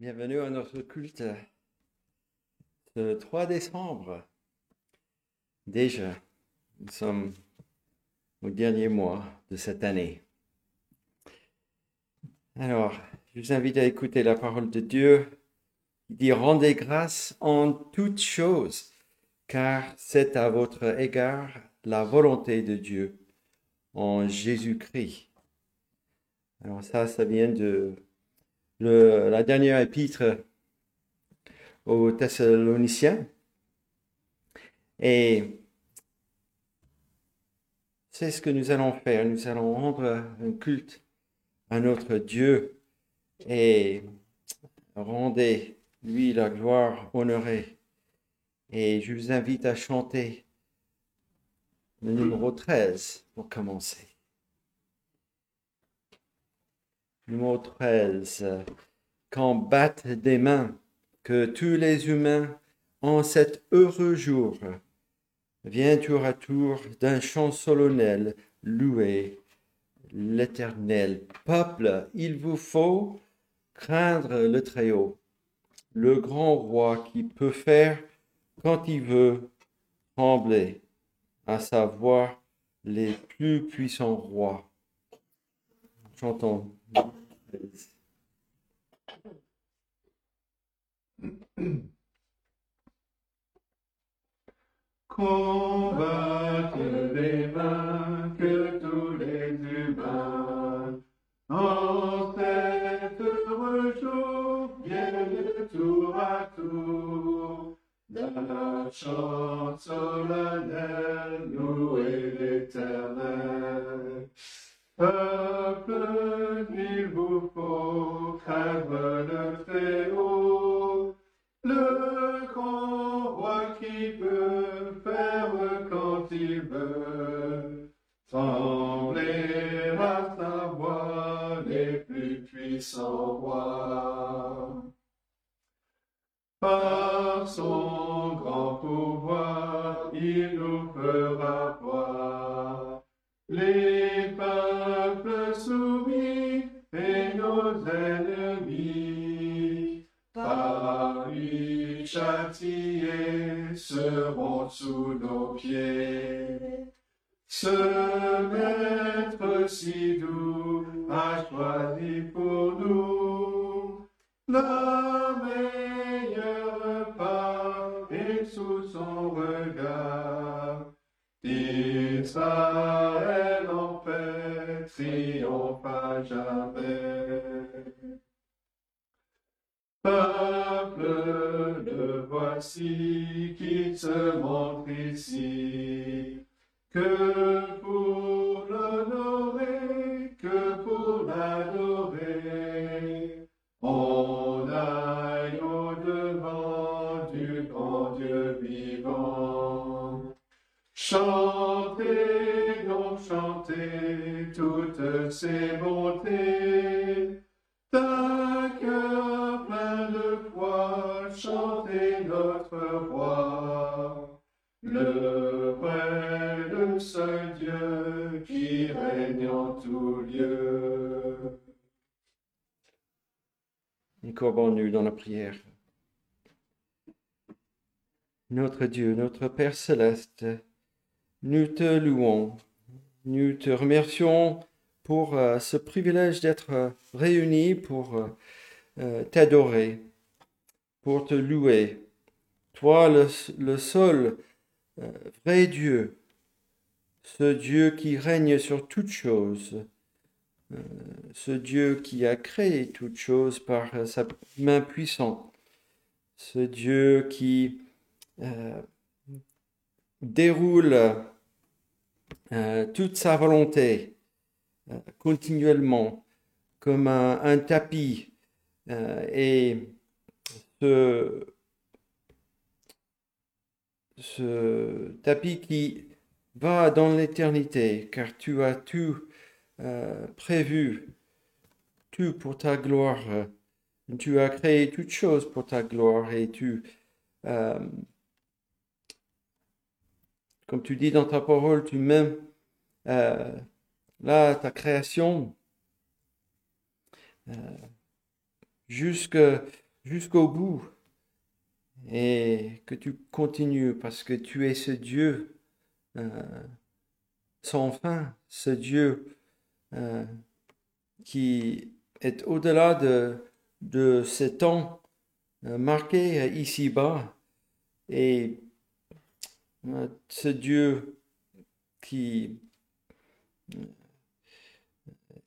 Bienvenue à notre culte ce 3 décembre. Déjà, nous sommes au dernier mois de cette année. Alors, je vous invite à écouter la parole de Dieu qui dit Rendez grâce en toutes choses, car c'est à votre égard la volonté de Dieu en Jésus-Christ. Alors ça, ça vient de la dernière épître aux Thessaloniciens. Et c'est ce que nous allons faire. Nous allons rendre un culte à notre Dieu et rendez lui la gloire honorée. Et je vous invite à chanter le numéro 13 pour commencer. Numéro 13. Quand battent des mains que tous les humains en cet heureux jour viennent tour à tour d'un chant solennel louer l'Éternel. Peuple, il vous faut craindre le Très-Haut, le grand roi qui peut faire quand il veut trembler, à savoir les plus puissants rois. Chantons. Combattent les mains que tous les humains en cet heureux jour tour à tour d'un chant solennel louer l'éternel. Peuple, il vous faut craindre le Très-Haut, le grand roi qui peut faire quand il veut, trembler à sa voix les plus puissants rois. Par son châtiés seront sous nos pieds. Ce maître si doux a choisi pour nous la meilleure part et sous son regard. Israël en paix triomphe à jamais. Peuple, le voici qui se montre ici, que pour l'honorer, que pour l'adorer, on aille au-devant du grand Dieu vivant. Chantez, donc chantez toutes ces bontés, le vrai, seul Dieu qui règne en tout lieu. Nous dans la prière. Notre Dieu, notre Père céleste, nous te louons, nous te remercions pour euh, ce privilège d'être euh, réunis pour euh, t'adorer, pour te louer. Toi, le, le seul vrai Dieu, ce Dieu qui règne sur toutes choses, euh, ce Dieu qui a créé toutes choses par sa main puissante, ce Dieu qui euh, déroule euh, toute sa volonté continuellement comme un, tapis et ce, ce tapis qui va dans l'éternité car tu as tout euh, prévu, tout pour ta gloire. Tu as créé toutes choses pour ta gloire et tu, euh, comme tu dis dans ta parole, tu m'aimes euh, là, ta création, jusqu'au bout et que tu continues parce que tu es ce Dieu euh, sans fin, ce Dieu euh, qui est au-delà de, de ce temps euh, marqué ici-bas. Et ce Dieu qui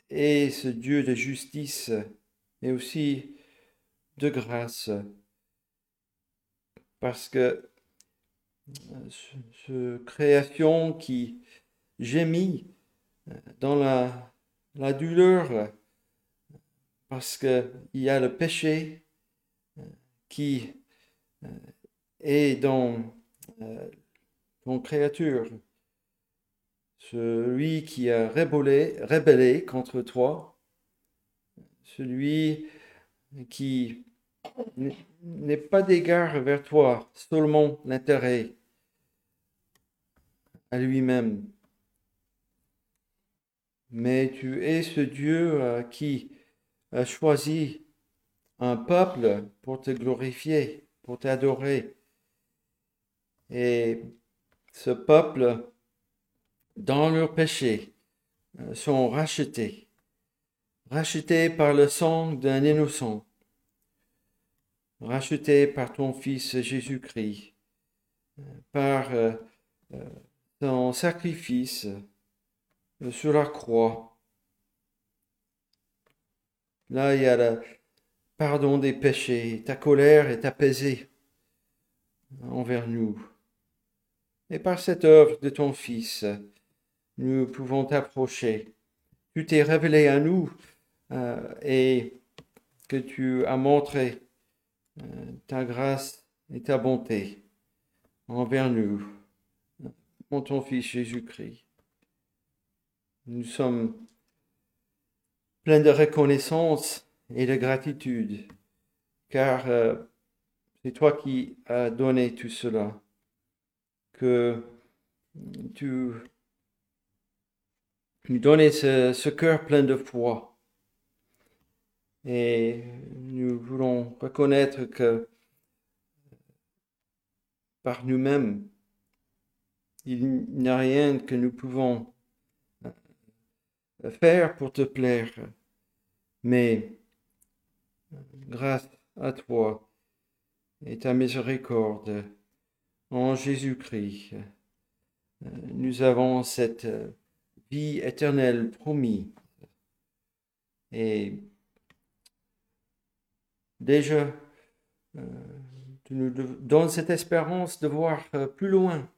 est ce Dieu de justice, mais aussi de grâce parce que ce, création qui gémit dans la, douleur, parce qu'il y a le péché qui est dans ton créature, celui qui a rébellé contre toi, celui qui n'est pas d'égard vers toi, seulement l'intérêt à lui-même. Mais tu es ce Dieu euh, qui a choisi un peuple pour te glorifier, pour t'adorer. Et ce peuple, dans leur péché, euh, sont rachetés, rachetés par le sang d'un innocent racheté par ton Fils Jésus-Christ, par euh, euh, ton sacrifice euh, sur la croix. Là, il y a le pardon des péchés. Ta colère est apaisée envers nous. Et par cette œuvre de ton Fils, nous pouvons t'approcher. Tu t'es révélé à nous et que tu as montré euh, ta grâce et ta bonté envers nous, mon ton Fils Jésus-Christ. Nous sommes pleins de reconnaissance et de gratitude, car euh, c'est toi qui as donné tout cela, que tu nous donnais ce cœur plein de foi et nous voulons reconnaître que par nous-mêmes, il n'y a rien que nous pouvons faire pour te plaire, mais grâce à toi et ta miséricorde en Jésus-Christ, nous avons cette vie éternelle promise. Déjà, euh, tu nous donnes cette espérance de voir euh, plus loin,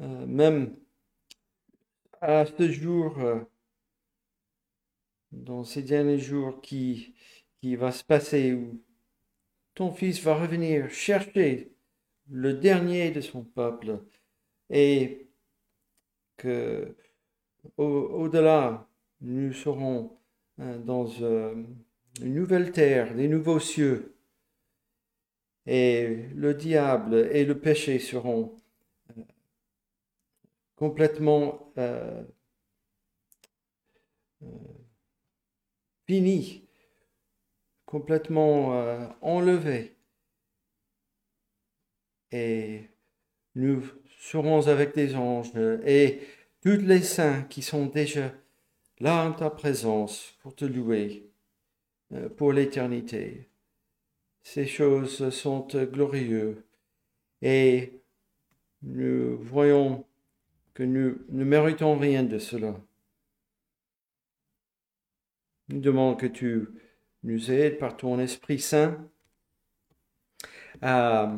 euh, même à ce jour, dans ces derniers jours qui, qui va se passer, où ton fils va revenir chercher le dernier de son peuple et que au-delà, nous serons dans une nouvelle terre, des nouveaux cieux. Et le diable et le péché seront euh, complètement euh, euh, finis, complètement enlevés. Et nous serons avec des anges et tous les saints qui sont déjà là en ta présence pour te louer. Euh, pour l'éternité. Ces choses sont glorieuses et nous voyons que nous ne méritons rien de cela. Nous demandons que tu nous aides par ton Esprit Saint à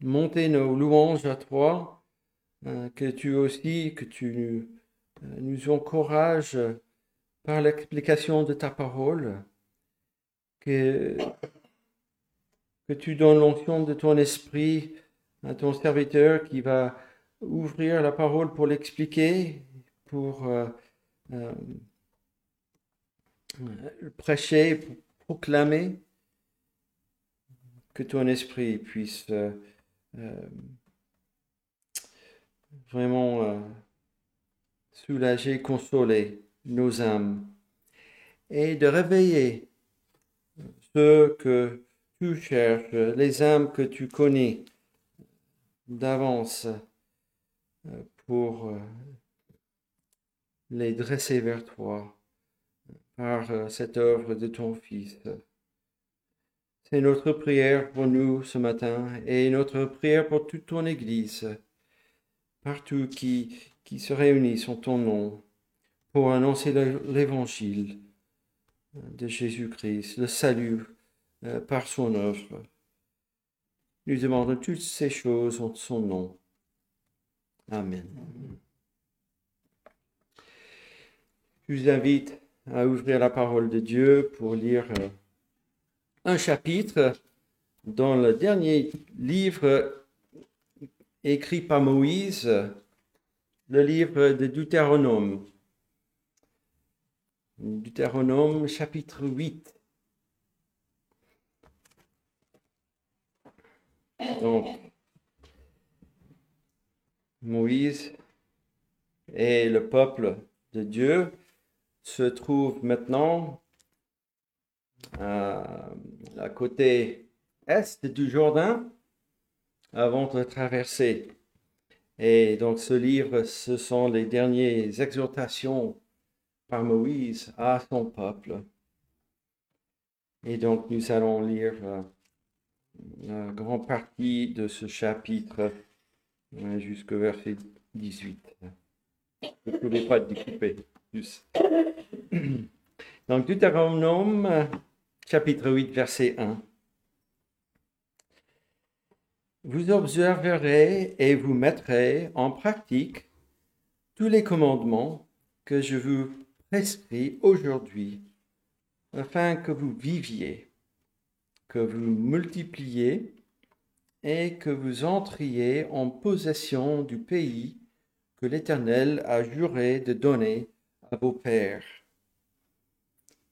monter nos louanges à toi, hein, que tu aussi, que tu nous encourages par l'explication de ta parole, que, tu donnes l'onction de ton esprit à ton serviteur qui va ouvrir la parole pour l'expliquer, pour euh, euh, prêcher, pour proclamer, que ton esprit puisse euh, vraiment soulager, consoler nos âmes et de réveiller ceux que tu cherches, les âmes que tu connais d'avance pour euh, les dresser vers toi par euh, cette œuvre de ton Fils. C'est notre prière pour nous ce matin et notre prière pour toute ton Église, partout qui, qui se réunissent en ton nom pour annoncer l'Évangile de Jésus-Christ, le salut euh, par son œuvre. Nous demandons toutes ces choses en son nom. Amen. Je vous invite à ouvrir la parole de Dieu pour lire euh, un chapitre dans le dernier livre écrit par Moïse, le livre de Deutéronome. Deutéronome chapitre 8. Donc, Moïse et le peuple de Dieu se trouvent maintenant à, côté est du Jourdain avant de traverser. Et donc ce livre, ce sont les dernières exhortations par Moïse à son peuple. Et donc nous allons lire euh, la grande partie de ce chapitre euh, jusqu'au verset 18. Je ne voulais pas découper. Donc, Deutéronome, chapitre 8, verset 1. Vous observerez et vous mettrez en pratique tous les commandements que je vous prescris aujourd'hui, afin que vous viviez que vous multipliez et que vous entriez en possession du pays que l'Éternel a juré de donner à vos pères.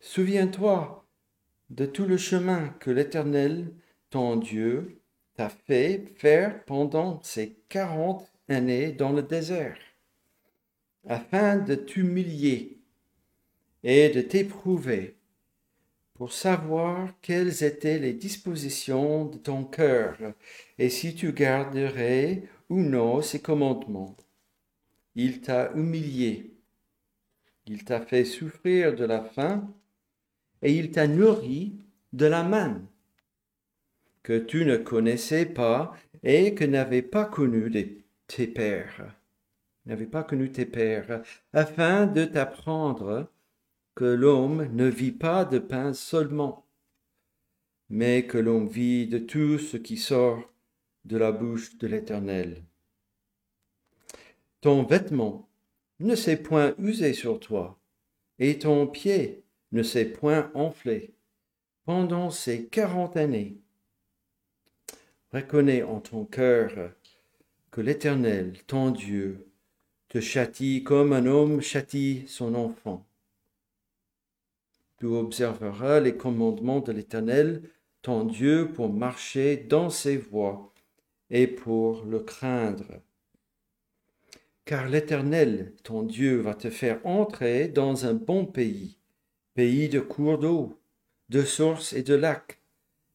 Souviens-toi de tout le chemin que l'Éternel, ton Dieu, t'a fait faire pendant ces quarante années dans le désert, afin de t'humilier et de t'éprouver pour savoir quelles étaient les dispositions de ton cœur et si tu garderais ou non ses commandements. Il t'a humilié, il t'a fait souffrir de la faim et il t'a nourri de la manne que tu ne connaissais pas et que n'avais pas connu tes pères, n'avais pas connu tes pères, afin de t'apprendre que l'homme ne vit pas de pain seulement, mais que l'homme vit de tout ce qui sort de la bouche de l'Éternel. Ton vêtement ne s'est point usé sur toi, et ton pied ne s'est point enflé pendant ces quarante années. Reconnais en ton cœur que l'Éternel, ton Dieu, te châtie comme un homme châtie son enfant tu observeras les commandements de l'Éternel, ton Dieu, pour marcher dans ses voies et pour le craindre. Car l'Éternel, ton Dieu, va te faire entrer dans un bon pays, pays de cours d'eau, de sources et de lacs,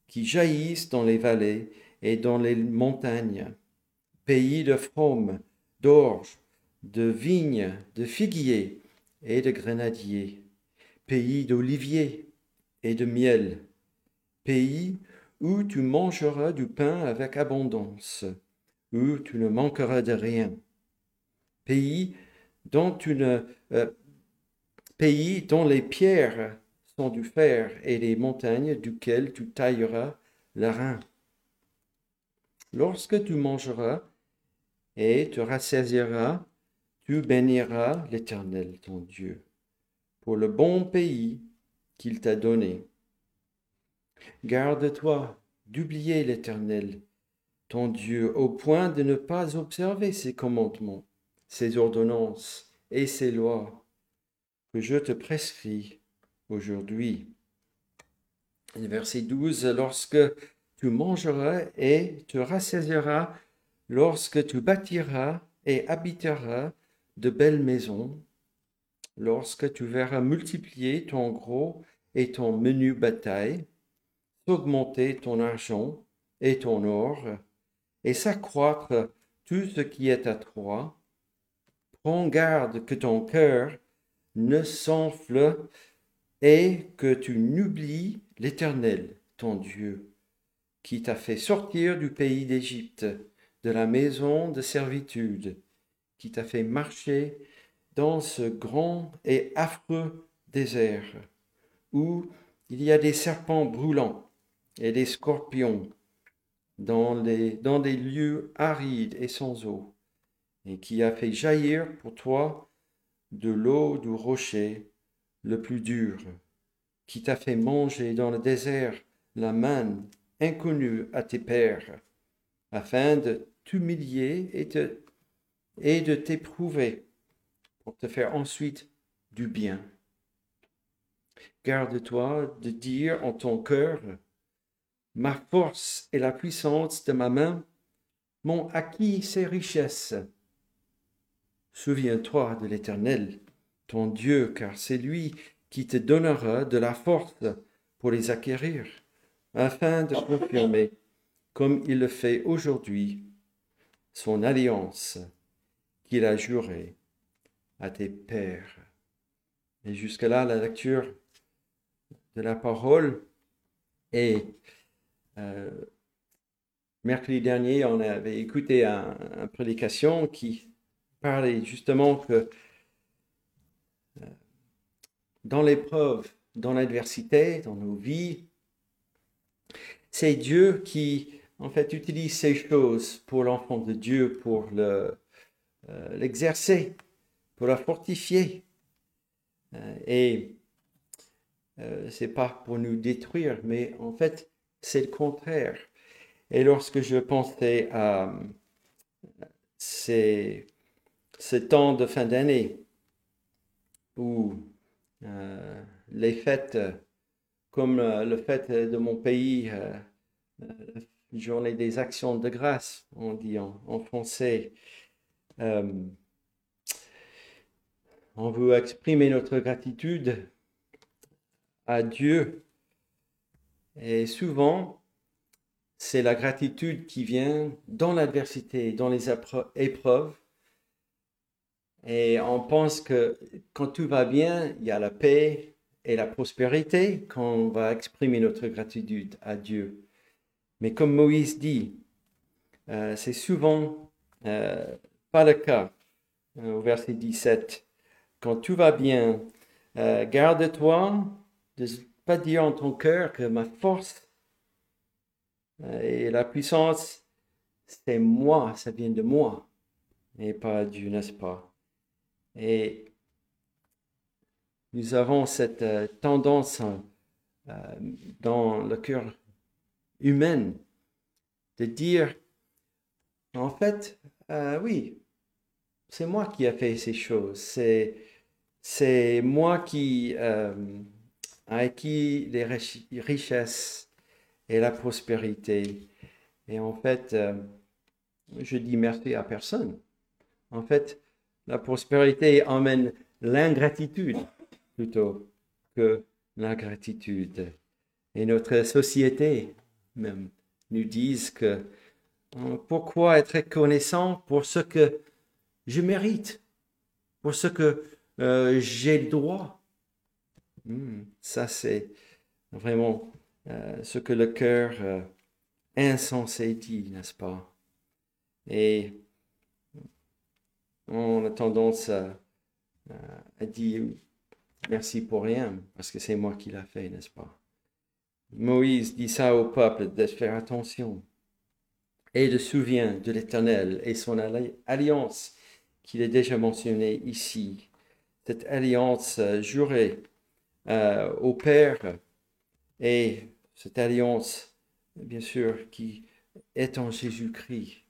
qui jaillissent dans les vallées et dans les montagnes, pays de fraumes, d'orge, de vignes, de figuiers et de grenadiers pays d'oliviers et de miel, pays où tu mangeras du pain avec abondance, où tu ne manqueras de rien, pays dont, euh, les pierres sont du fer et les montagnes duquel tu tailleras le rein. Lorsque tu mangeras et te rassasieras, tu béniras l'Éternel, ton Dieu pour le bon pays qu'il t'a donné. Garde-toi d'oublier l'Éternel, ton Dieu, au point de ne pas observer ses commandements, ses ordonnances et ses lois que je te prescris aujourd'hui. Verset 12, lorsque tu mangeras et te rassasieras, lorsque tu bâtiras et habiteras de belles maisons, lorsque tu verras multiplier ton gros et ton menu bataille, s'augmenter ton argent et ton or, et s'accroître tout ce qui est à toi. Prends garde que ton cœur ne s'enfle et que tu n'oublies l'Éternel, ton Dieu, qui t'a fait sortir du pays d'Égypte, de la maison de servitude, qui t'a fait marcher dans ce grand et affreux désert, où il y a des serpents brûlants et des scorpions dans, les, dans des lieux arides et sans eau, et qui a fait jaillir pour toi de l'eau du rocher le plus dur, qui t'a fait manger dans le désert la manne inconnue à tes pères, afin de t'humilier et, et de t'éprouver, pour te faire ensuite du bien. Garde-toi de dire en ton cœur, Ma force et la puissance de ma main m'ont acquis ces richesses. Souviens-toi de l'Éternel, ton Dieu, car c'est lui qui te donnera de la force pour les acquérir, afin de confirmer, comme il le fait aujourd'hui, son alliance qu'il a jurée à tes pères. Et jusque-là, la lecture de la parole est euh, mercredi dernier, on avait écouté une un prédication qui parlait justement que euh, dans l'épreuve, dans l'adversité, dans nos vies, c'est Dieu qui, en fait, utilise ces choses pour l'enfant de Dieu, pour euh, l'exercer, pour la fortifier. et euh, c'est pas pour nous détruire, mais en fait, c'est le contraire. Et lorsque je pensais à ces, temps de fin d'année où euh, les fêtes, comme le fête de mon pays, euh, journée des actions de grâce, on dit en, français, euh, on veut exprimer notre gratitude à Dieu et souvent, c'est la gratitude qui vient dans l'adversité, dans les épreuves. Et on pense que quand tout va bien, il y a la paix et la prospérité quand on va exprimer notre gratitude à Dieu. Mais comme Moïse dit, euh, c'est souvent euh, pas le cas. Euh, au verset 17, quand tout va bien, garde-toi de pas dire en ton cœur que ma force euh, et la puissance, c'est moi, ça vient de moi, et pas Dieu, n'est-ce pas? Et nous avons cette euh, tendance euh, dans le cœur humain de dire, en fait, oui, c'est moi qui ai fait ces choses, c'est, moi qui a acquis les richesses et la prospérité. Et en fait, euh, je dis merci à personne. En fait, la prospérité emmène l'ingratitude plutôt que la gratitude. Et notre société même nous dit que euh, pourquoi être reconnaissant pour ce que je mérite, pour ce que euh, j'ai le droit, Hmm, ça, c'est vraiment euh, ce que le cœur euh, insensé dit, n'est-ce pas? Et on a tendance à, dire merci pour rien, parce que c'est moi qui l'a fait, n'est-ce pas? Moïse dit ça au peuple de faire attention et de souvenir de l'Éternel et son alliance qu'il a déjà mentionnée ici. Cette alliance euh, jurée euh, au Père et cette alliance, bien sûr, qui est en Jésus-Christ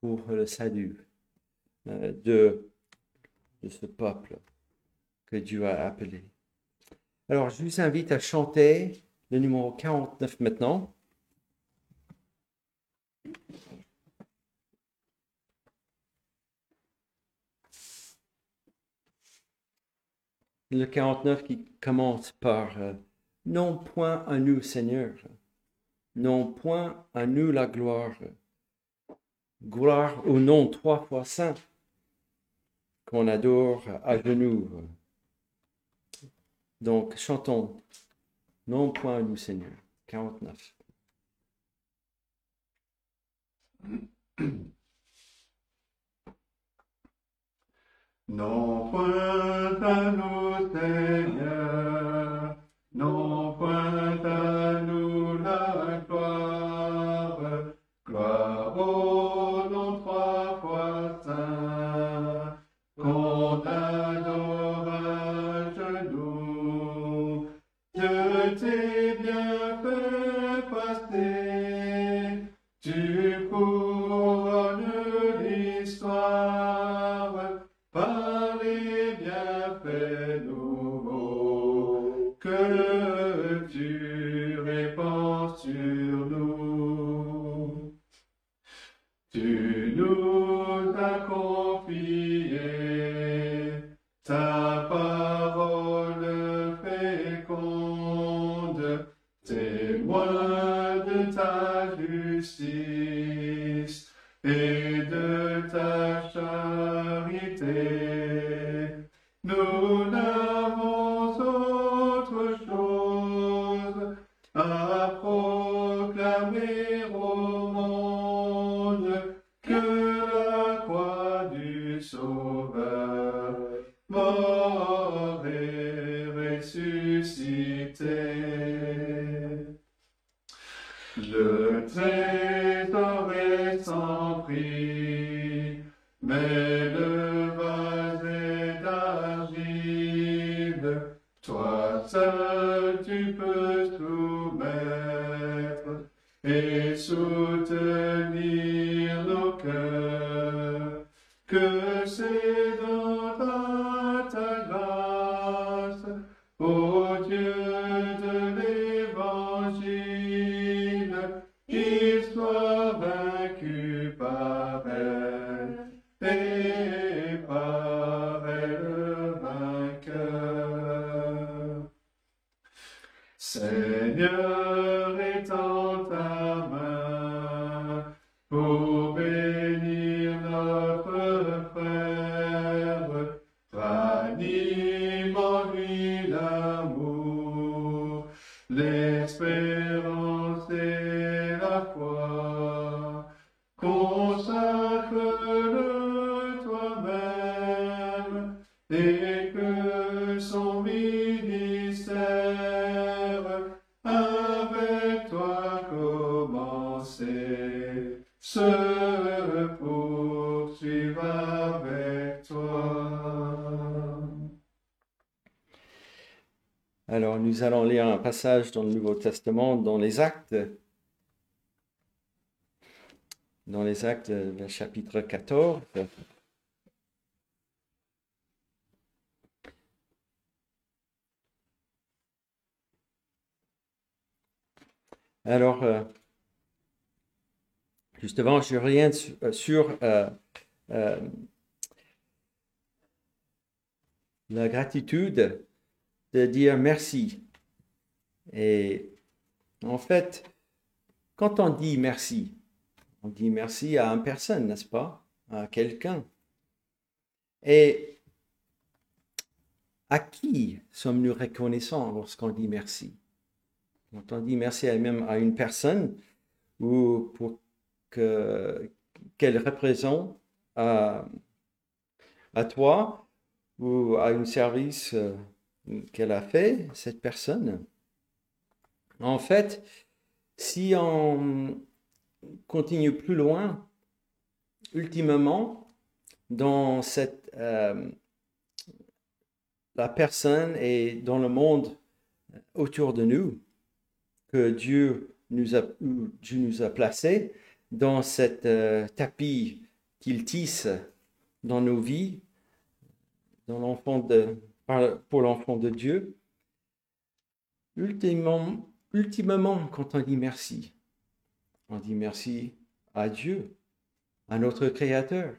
pour le salut euh, de, de ce peuple que Dieu a appelé. Alors, je vous invite à chanter le numéro 49 maintenant. Le 49 qui commence par euh, Non point à nous, Seigneur. Non point à nous la gloire. Gloire au nom trois fois saint qu'on adore à genoux. Donc, chantons. Non point à nous, Seigneur. 49. Non point nous, Seigneur, non point nous bénir nous allons lire un passage dans le Nouveau Testament, dans les Actes. Dans les Actes, le chapitre 14. Alors, euh, justement, je reviens sur, euh, sur, euh, la gratitude de dire merci. Et en fait, quand on dit merci, on dit merci à une personne, n'est-ce pas? À quelqu'un. Et à qui sommes-nous reconnaissants lorsqu'on dit merci? Quand on dit merci à même à une personne ou pour que qu'elle représente à, à toi ou à un service euh, qu'elle a fait, cette personne? En fait, si on continue plus loin, ultimement, dans cette, euh, la personne et dans le monde autour de nous, que Dieu nous a, Dieu nous a placés, dans cette euh, tapis qu'il tisse dans nos vies, dans l'enfant de, pour l'enfant de Dieu. Ultimement, ultimement, quand on dit merci, on dit merci à Dieu, à notre Créateur.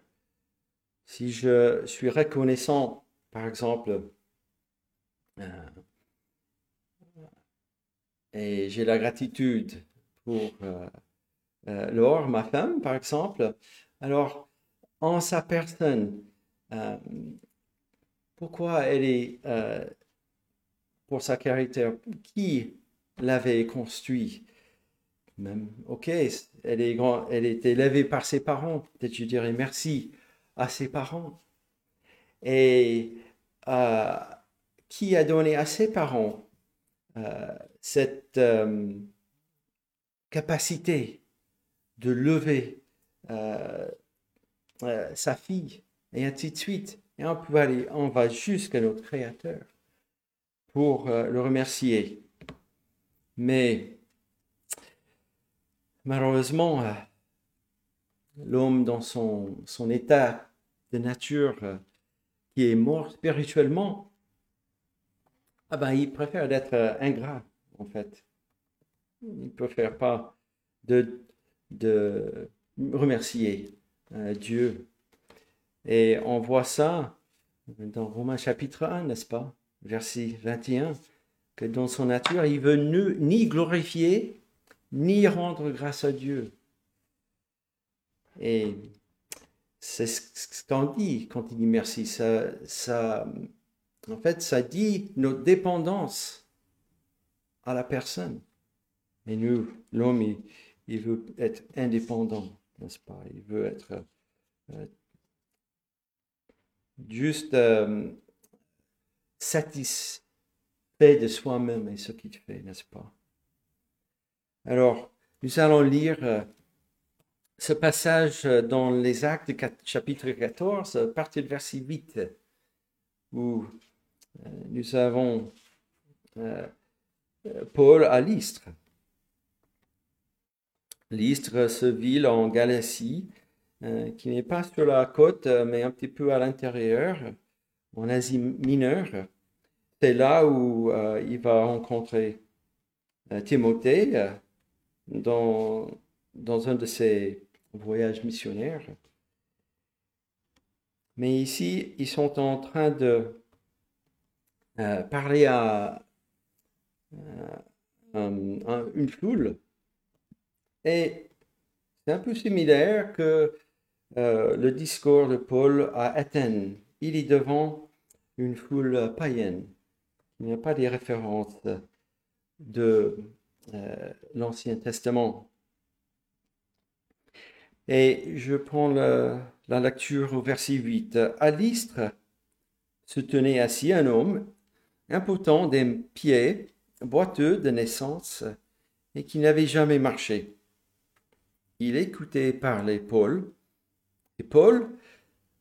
Si je suis reconnaissant, par exemple, euh, et j'ai la gratitude pour euh, euh, Laure, ma femme, par exemple. Alors, en sa personne, euh, pourquoi elle est, pour sa caractère, qui l'avait construit Même, ok, elle est, grand, elle est élevée par ses parents. Peut-être je dirais merci à ses parents. Et euh, qui a donné à ses parents euh, cette euh, capacité de lever sa fille, et ainsi de suite. Et on peut aller, on va jusqu'à notre Créateur pour le remercier. Mais malheureusement, euh, l'homme dans son, son état de nature euh, qui est mort spirituellement, ah ben, il préfère d'être euh, ingrat, en fait. Il ne préfère pas de, de remercier Dieu. Et on voit ça dans Romains chapitre 1, n'est-ce pas? Verset 21, que dans son nature, il veut nu- ni glorifier, ni rendre grâce à Dieu. Et c'est ce qu'on dit quand il dit merci. Ça, ça, en fait, ça dit notre dépendance à la personne. Et nous, l'homme, il, veut être indépendant, n'est-ce pas? Il veut être euh, juste euh, satisfait de soi-même et ce qu'il fait, n'est-ce pas? Alors, nous allons lire euh, ce passage euh, dans les Actes, chapitre 14, à partir du verset 8, où euh, nous avons Paul à Lystre. Lystre, ce ville en Galatie, qui n'est pas sur la côte, mais un petit peu à l'intérieur, en Asie mineure. C'est là où euh, il va rencontrer euh, Timothée euh, dans, un de ses voyages missionnaires. Mais ici, ils sont en train de parler à, un- un- une foule. Et c'est un peu similaire que le discours de Paul à Athènes. Il est devant une foule païenne. Il n'y a pas des références de euh, l'Ancien Testament. Et je prends la lecture au verset 8. À l'Istre se tenait assis un homme impotent des pieds, boiteux de naissance, et qui n'avait jamais marché. Il écoutait parler Paul, et Paul,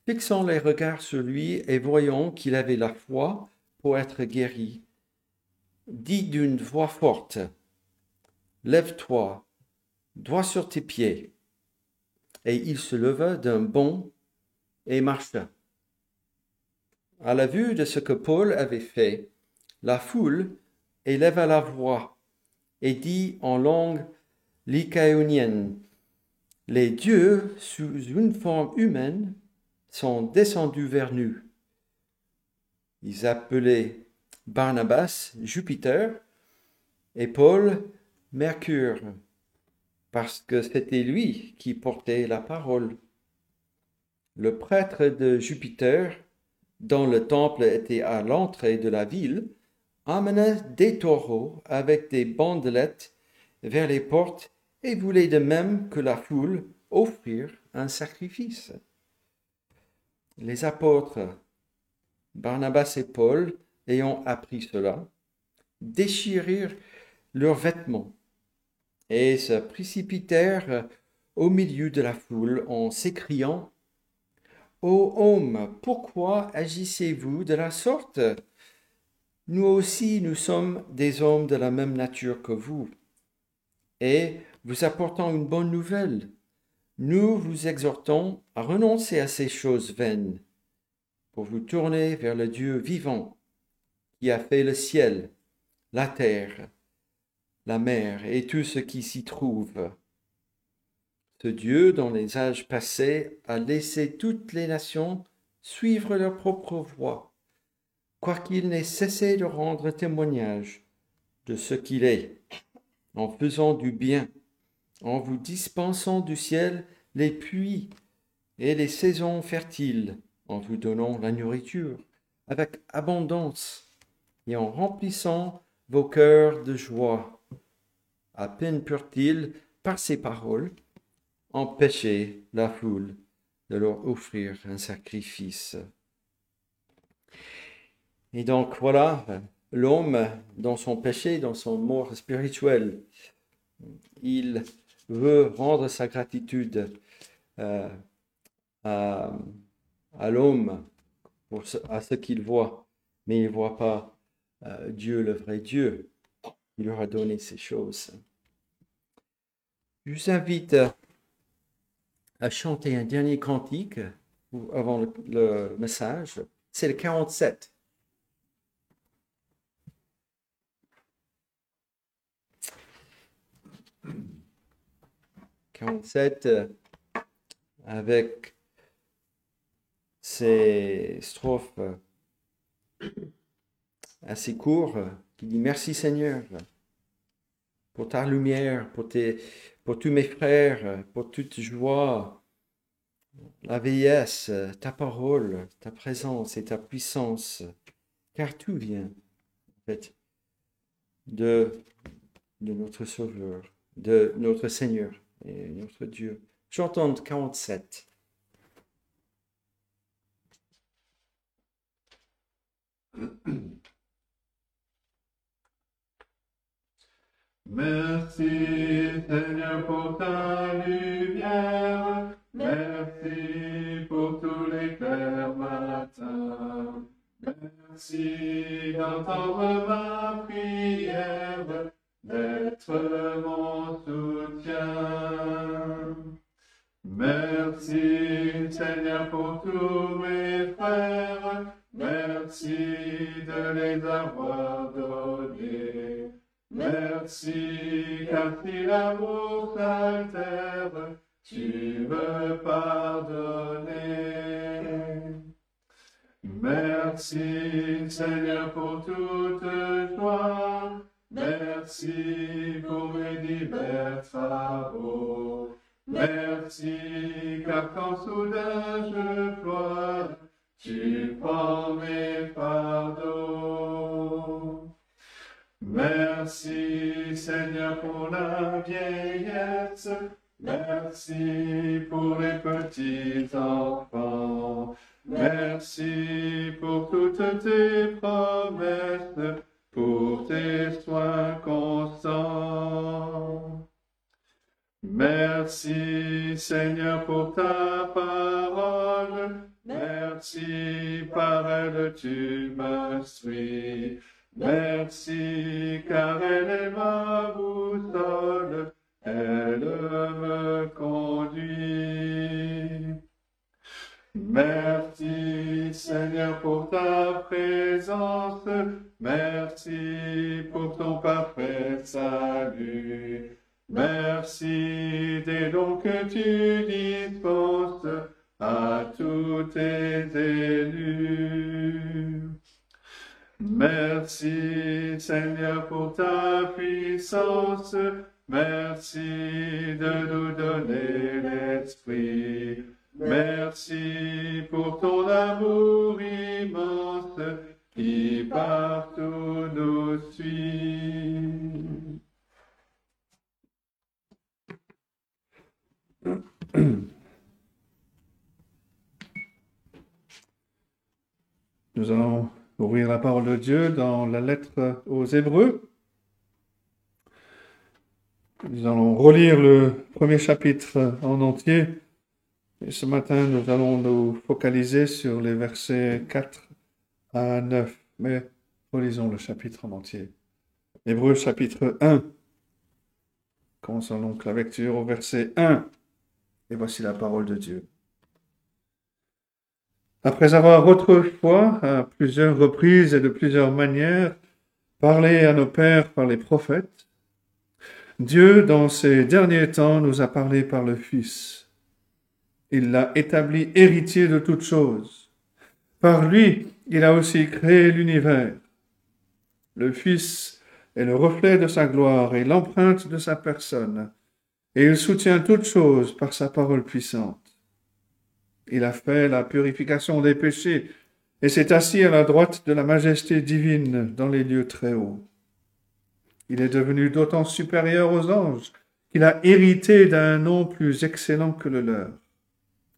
fixant les regards sur lui et voyant qu'il avait la foi pour être guéri, dit d'une voix forte, Lève-toi, droit sur tes pieds. Et il se leva d'un bond et marcha. À la vue de ce que Paul avait fait, la foule éleva la voix et dit en langue lycaonienne, Les dieux, sous une forme humaine, sont descendus vers nous. Ils appelaient Barnabas Jupiter et Paul Mercure, parce que c'était lui qui portait la parole. Le prêtre de Jupiter, dont le temple était à l'entrée de la ville, amena des taureaux avec des bandelettes vers les portes et voulait de même que la foule offrir un sacrifice. Les apôtres, Barnabas et Paul, ayant appris cela, déchirèrent leurs vêtements et se précipitèrent au milieu de la foule en s'écriant Ô homme, pourquoi agissez-vous de la sorte? Nous aussi, nous sommes des hommes de la même nature que vous. Et vous apportons une bonne nouvelle. Nous vous exhortons à renoncer à ces choses vaines pour vous tourner vers le Dieu vivant qui a fait le ciel, la terre, la mer et tout ce qui s'y trouve. Ce Dieu, dans les âges passés, a laissé toutes les nations suivre leur propre voie, quoiqu'il n'ait cessé de rendre témoignage de ce qu'il est, en faisant du bien, en vous dispensant du ciel les puits et les saisons fertiles, en vous donnant la nourriture avec abondance et en remplissant vos cœurs de joie. À peine purent-ils, par ces paroles, empêcher la foule de leur offrir un sacrifice. Et donc voilà, l'homme dans son péché, dans son mort spirituel, il veut rendre sa gratitude euh, à, à l'homme à ce qu'il voit, mais il ne voit pas euh, Dieu, le vrai Dieu. Il leur a donné ces choses. Je vous invite à chanter un dernier cantique avant le, message. C'est le 47. 47 euh, avec ces strophes euh, assez courtes qui dit Merci Seigneur pour ta lumière, pour, tes, pour tous mes frères, pour toute joie, la vieillesse, ta parole, ta présence et ta puissance, car tout vient en de, de notre Sauveur, de notre Seigneur et notre Dieu. J'entends 47. Merci Seigneur pour ta lumière, merci pour tous les clairs matins. Merci d'entendre ma prière, d'être mon soutien. Merci Seigneur pour tous mes frères, merci de les avoir donnés. Merci car si l'amour s'altère, tu veux pardonner. Merci Seigneur pour toute joie, merci pour mes divers travaux. Merci car quand soudain je pleure, tu prends mes fardeaux. Merci Seigneur pour la vieillesse, merci pour les petits enfants, merci pour toutes tes promesses, pour tes soins constants. Merci Seigneur pour ta parole, merci par elle tu m'instruis. Merci car elle est ma boussole, elle me conduit. Merci Seigneur pour ta présence, merci pour ton parfait salut. Merci des dons que tu dispenses à tous tes élus. Merci Seigneur pour ta puissance, merci de nous donner l'esprit. Merci pour ton amour immense qui partout nous suit. Nous allons ouvrir la parole de Dieu dans la lettre aux Hébreux. Nous allons relire le premier chapitre en entier. Et ce matin, nous allons nous focaliser sur les versets 4 à 9. Mais relisons le chapitre en entier. Hébreux chapitre 1. Commençons donc la lecture au verset 1. Et voici la parole de Dieu. Après avoir autrefois, à plusieurs reprises et de plusieurs manières, parlé à nos pères par les prophètes, Dieu, dans ces derniers temps, nous a parlé par le Fils. Il l'a établi héritier de toutes choses. Par lui, il a aussi créé l'univers. Le Fils est le reflet de sa gloire et l'empreinte de sa personne, et il soutient toutes choses par sa parole puissante. Il a fait la purification des péchés et s'est assis à la droite de la majesté divine dans les lieux très hauts. Il est devenu d'autant supérieur aux anges qu'il a hérité d'un nom plus excellent que le leur.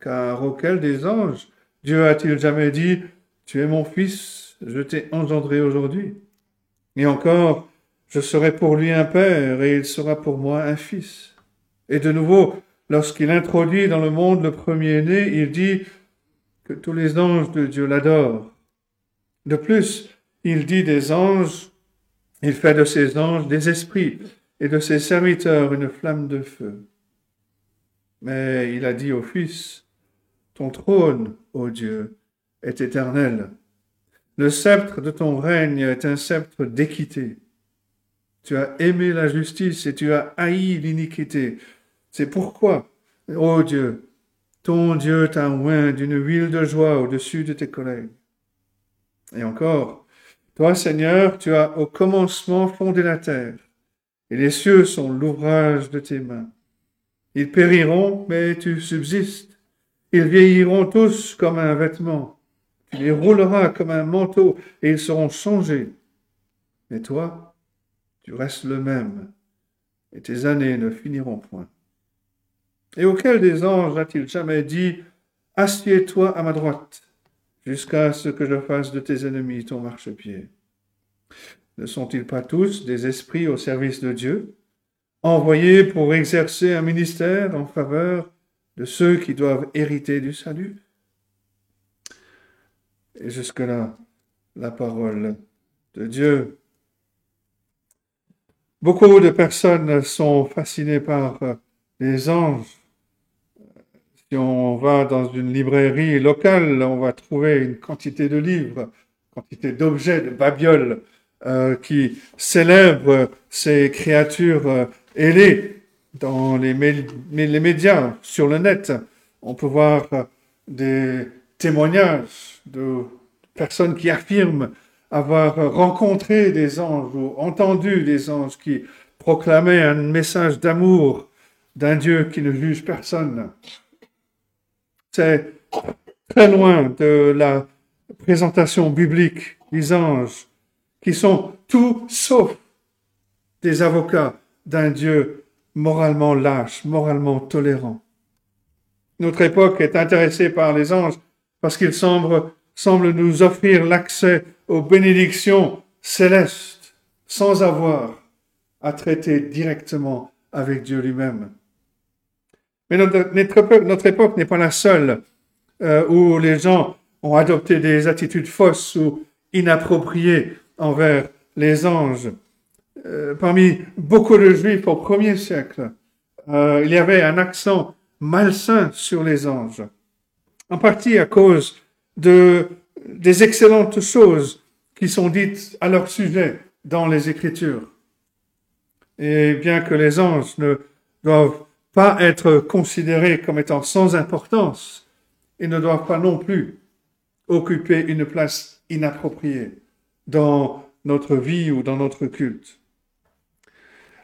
Car auquel des anges Dieu a-t-il jamais dit, Tu es mon fils, je t'ai engendré aujourd'hui Et encore, je serai pour lui un père et il sera pour moi un fils. Et de nouveau, lorsqu'il introduit dans le monde le premier-né, il dit que tous les anges de Dieu l'adorent. De plus, il dit des anges, il fait de ses anges des esprits et de ses serviteurs une flamme de feu. Mais il a dit au Fils, Ton trône, ô Dieu, est éternel. Le sceptre de ton règne est un sceptre d'équité. Tu as aimé la justice et tu as haï l'iniquité. C'est pourquoi, ô Dieu, ton Dieu t'a oint d'une huile de joie au-dessus de tes collègues. Et encore, toi, Seigneur, tu as au commencement fondé la terre, et les cieux sont l'ouvrage de tes mains. Ils périront, mais tu subsistes. Ils vieilliront tous comme un vêtement. Tu les rouleras comme un manteau, et ils seront changés. Mais toi, tu restes le même, et tes années ne finiront point. Et auquel des anges a-t-il jamais dit, Assieds-toi à ma droite, jusqu'à ce que je fasse de tes ennemis ton marchepied Ne sont-ils pas tous des esprits au service de Dieu, envoyés pour exercer un ministère en faveur de ceux qui doivent hériter du salut? Et jusque-là, la parole de Dieu. Beaucoup de personnes sont fascinées par les anges si on va dans une librairie locale, on va trouver une quantité de livres, quantité d'objets, de babioles euh, qui célèbrent ces créatures euh, ailées dans les, médias, sur le net. On peut voir euh, des témoignages de personnes qui affirment avoir rencontré des anges ou entendu des anges qui proclamaient un message d'amour d'un Dieu qui ne juge personne. C'est très loin de la présentation biblique des anges, qui sont tout sauf des avocats d'un Dieu moralement lâche, moralement tolérant. Notre époque est intéressée par les anges parce qu'ils semblent, semblent nous offrir l'accès aux bénédictions célestes sans avoir à traiter directement avec Dieu lui-même. Mais notre, époque, n'est pas la seule euh, où les gens ont adopté des attitudes fausses ou inappropriées envers les anges. Euh, parmi beaucoup de juifs au premier siècle, euh, il y avait un accent malsain sur les anges, en partie à cause de, des excellentes choses qui sont dites à leur sujet dans les Écritures. Et bien que les anges ne doivent pas être considérés comme étant sans importance et ne doivent pas non plus occuper une place inappropriée dans notre vie ou dans notre culte.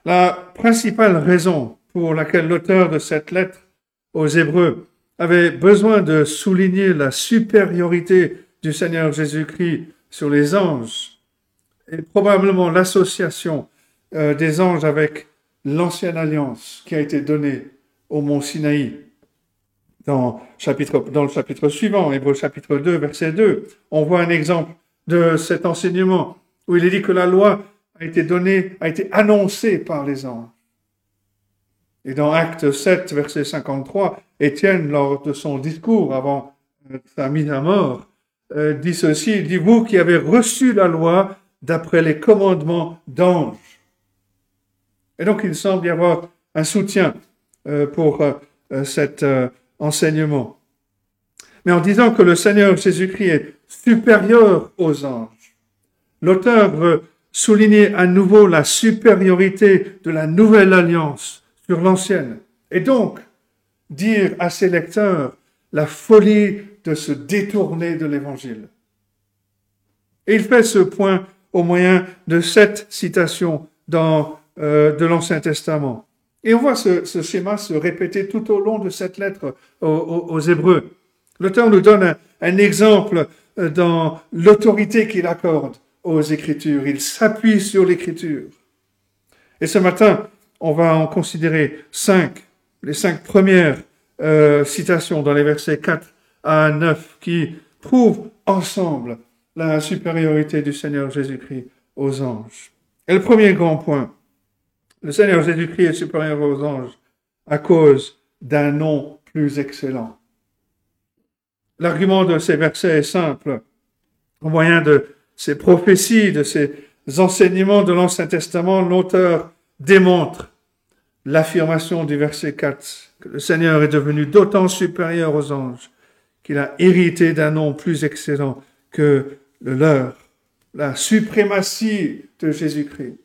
La principale raison pour laquelle l'auteur de cette lettre aux Hébreux avait besoin de souligner la supériorité du Seigneur Jésus-Christ sur les anges est probablement l'association euh, des anges avec l'ancienne alliance qui a été donnée au mont Sinaï. Dans, le chapitre suivant, Hébreu chapitre 2, verset 2, on voit un exemple de cet enseignement où il est dit que la loi a été donnée, a été annoncée par les anges. Et dans Acte 7, verset 53, Étienne, lors de son discours avant euh, sa mise à mort, euh, dit ceci, dit, vous qui avez reçu la loi d'après les commandements d'anges, et donc, il semble y avoir un soutien euh, pour euh, euh, cet enseignement. Mais en disant que le Seigneur Jésus-Christ est supérieur aux anges, l'auteur veut souligner à nouveau la supériorité de la nouvelle alliance sur l'ancienne. Et donc, dire à ses lecteurs la folie de se détourner de l'évangile. Et il fait ce point au moyen de sept citations dans, euh, de l'Ancien Testament. Et on voit ce, schéma se répéter tout au long de cette lettre aux, aux, aux Hébreux. L'auteur nous donne un, un exemple euh, dans l'autorité qu'il accorde aux Écritures. Il s'appuie sur l'Écriture. Et ce matin, on va en considérer cinq, les cinq premières euh, citations dans les versets 4 à 9 qui prouvent ensemble la supériorité du Seigneur Jésus-Christ aux anges. Et le premier grand point, le Seigneur Jésus-Christ est supérieur aux anges à cause d'un nom plus excellent. L'argument de ces versets est simple. Au moyen de ces prophéties, de ces enseignements de l'Ancien Testament, l'auteur démontre l'affirmation du verset 4, que le Seigneur est devenu d'autant supérieur aux anges qu'il a hérité d'un nom plus excellent que le leur. La suprématie de Jésus-Christ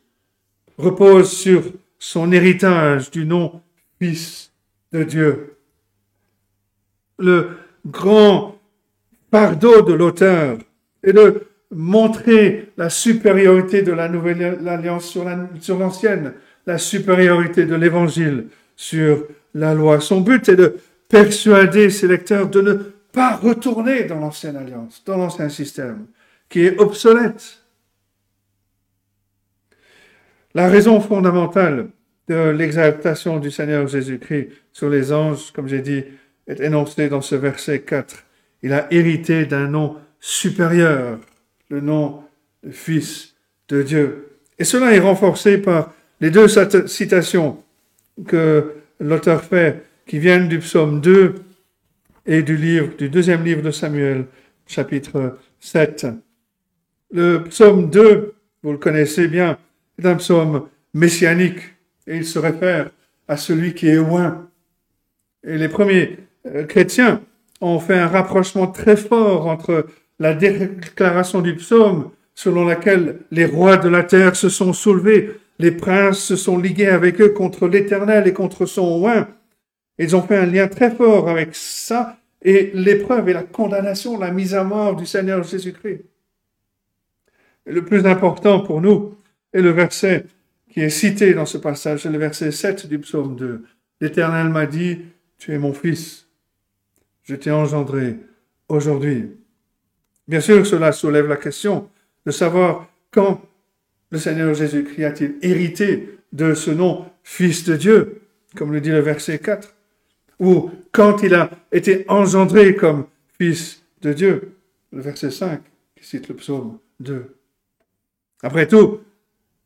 repose sur son héritage du nom Fils de Dieu. Le grand fardeau de l'auteur est de montrer la supériorité de la nouvelle alliance sur l'ancienne, la, la supériorité de l'évangile sur la loi. Son but est de persuader ses lecteurs de ne pas retourner dans l'ancienne alliance, dans l'ancien système, qui est obsolète. La raison fondamentale de l'exaltation du Seigneur Jésus-Christ sur les anges, comme j'ai dit, est énoncée dans ce verset 4. Il a hérité d'un nom supérieur, le nom de Fils de Dieu. Et cela est renforcé par les deux citations que l'auteur fait, qui viennent du psaume 2 et du livre, du deuxième livre de Samuel, chapitre 7. Le psaume 2, vous le connaissez bien, est un psaume messianique et il se réfère à celui qui est loin. Et les premiers euh, chrétiens ont fait un rapprochement très fort entre la déclaration du psaume selon laquelle les rois de la terre se sont soulevés, les princes se sont ligués avec eux contre l'Éternel et contre son oin. Ils ont fait un lien très fort avec ça et l'épreuve et la condamnation, la mise à mort du Seigneur Jésus-Christ. Le plus important pour nous est le verset qui est cité dans ce passage, c'est le verset 7 du psaume 2. L'Éternel m'a dit, tu es mon fils, je t'ai engendré aujourd'hui. Bien sûr, cela soulève la question de savoir quand le Seigneur Jésus-Christ a-t-il hérité de ce nom Fils de Dieu, comme le dit le verset 4, ou quand il a été engendré comme Fils de Dieu, le verset 5 qui cite le psaume 2. Après tout,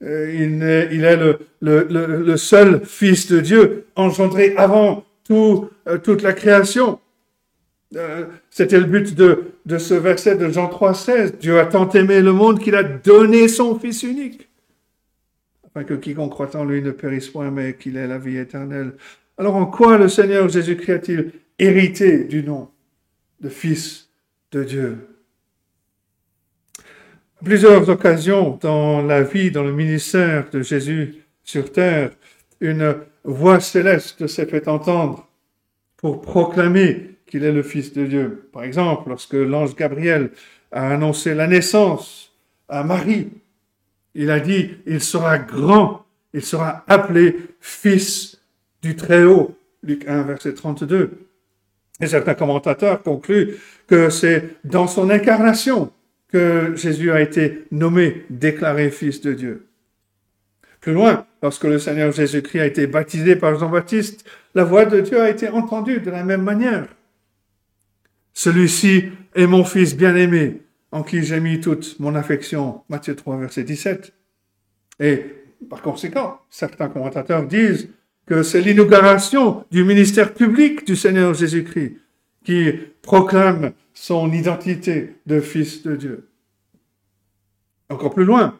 il est, il est le, seul Fils de Dieu engendré avant euh, toute la création. Euh, C'était le but de, de ce verset de Jean 3,16. Dieu a tant aimé le monde qu'il a donné son Fils unique, afin que quiconque croit en lui ne périsse point, mais qu'il ait la vie éternelle. Alors en quoi le Seigneur Jésus-Christ a-t-il hérité du nom de Fils de Dieu? Plusieurs occasions dans la vie, dans le ministère de Jésus sur terre, une voix céleste s'est fait entendre pour proclamer qu'il est le Fils de Dieu. Par exemple, lorsque l'ange Gabriel a annoncé la naissance à Marie, il a dit, il sera grand, il sera appelé Fils du Très-Haut. Luc 1, verset 32. Et certains commentateurs concluent que c'est dans son incarnation que Jésus a été nommé, déclaré Fils de Dieu. Plus loin, lorsque le Seigneur Jésus-Christ a été baptisé par Jean-Baptiste, la voix de Dieu a été entendue de la même manière. Celui-ci est mon Fils bien-aimé, en qui j'ai mis toute mon affection. Matthieu 3, verset 17. Et par conséquent, certains commentateurs disent que c'est l'inauguration du ministère public du Seigneur Jésus-Christ qui proclame son identité de Fils de Dieu. Encore plus loin,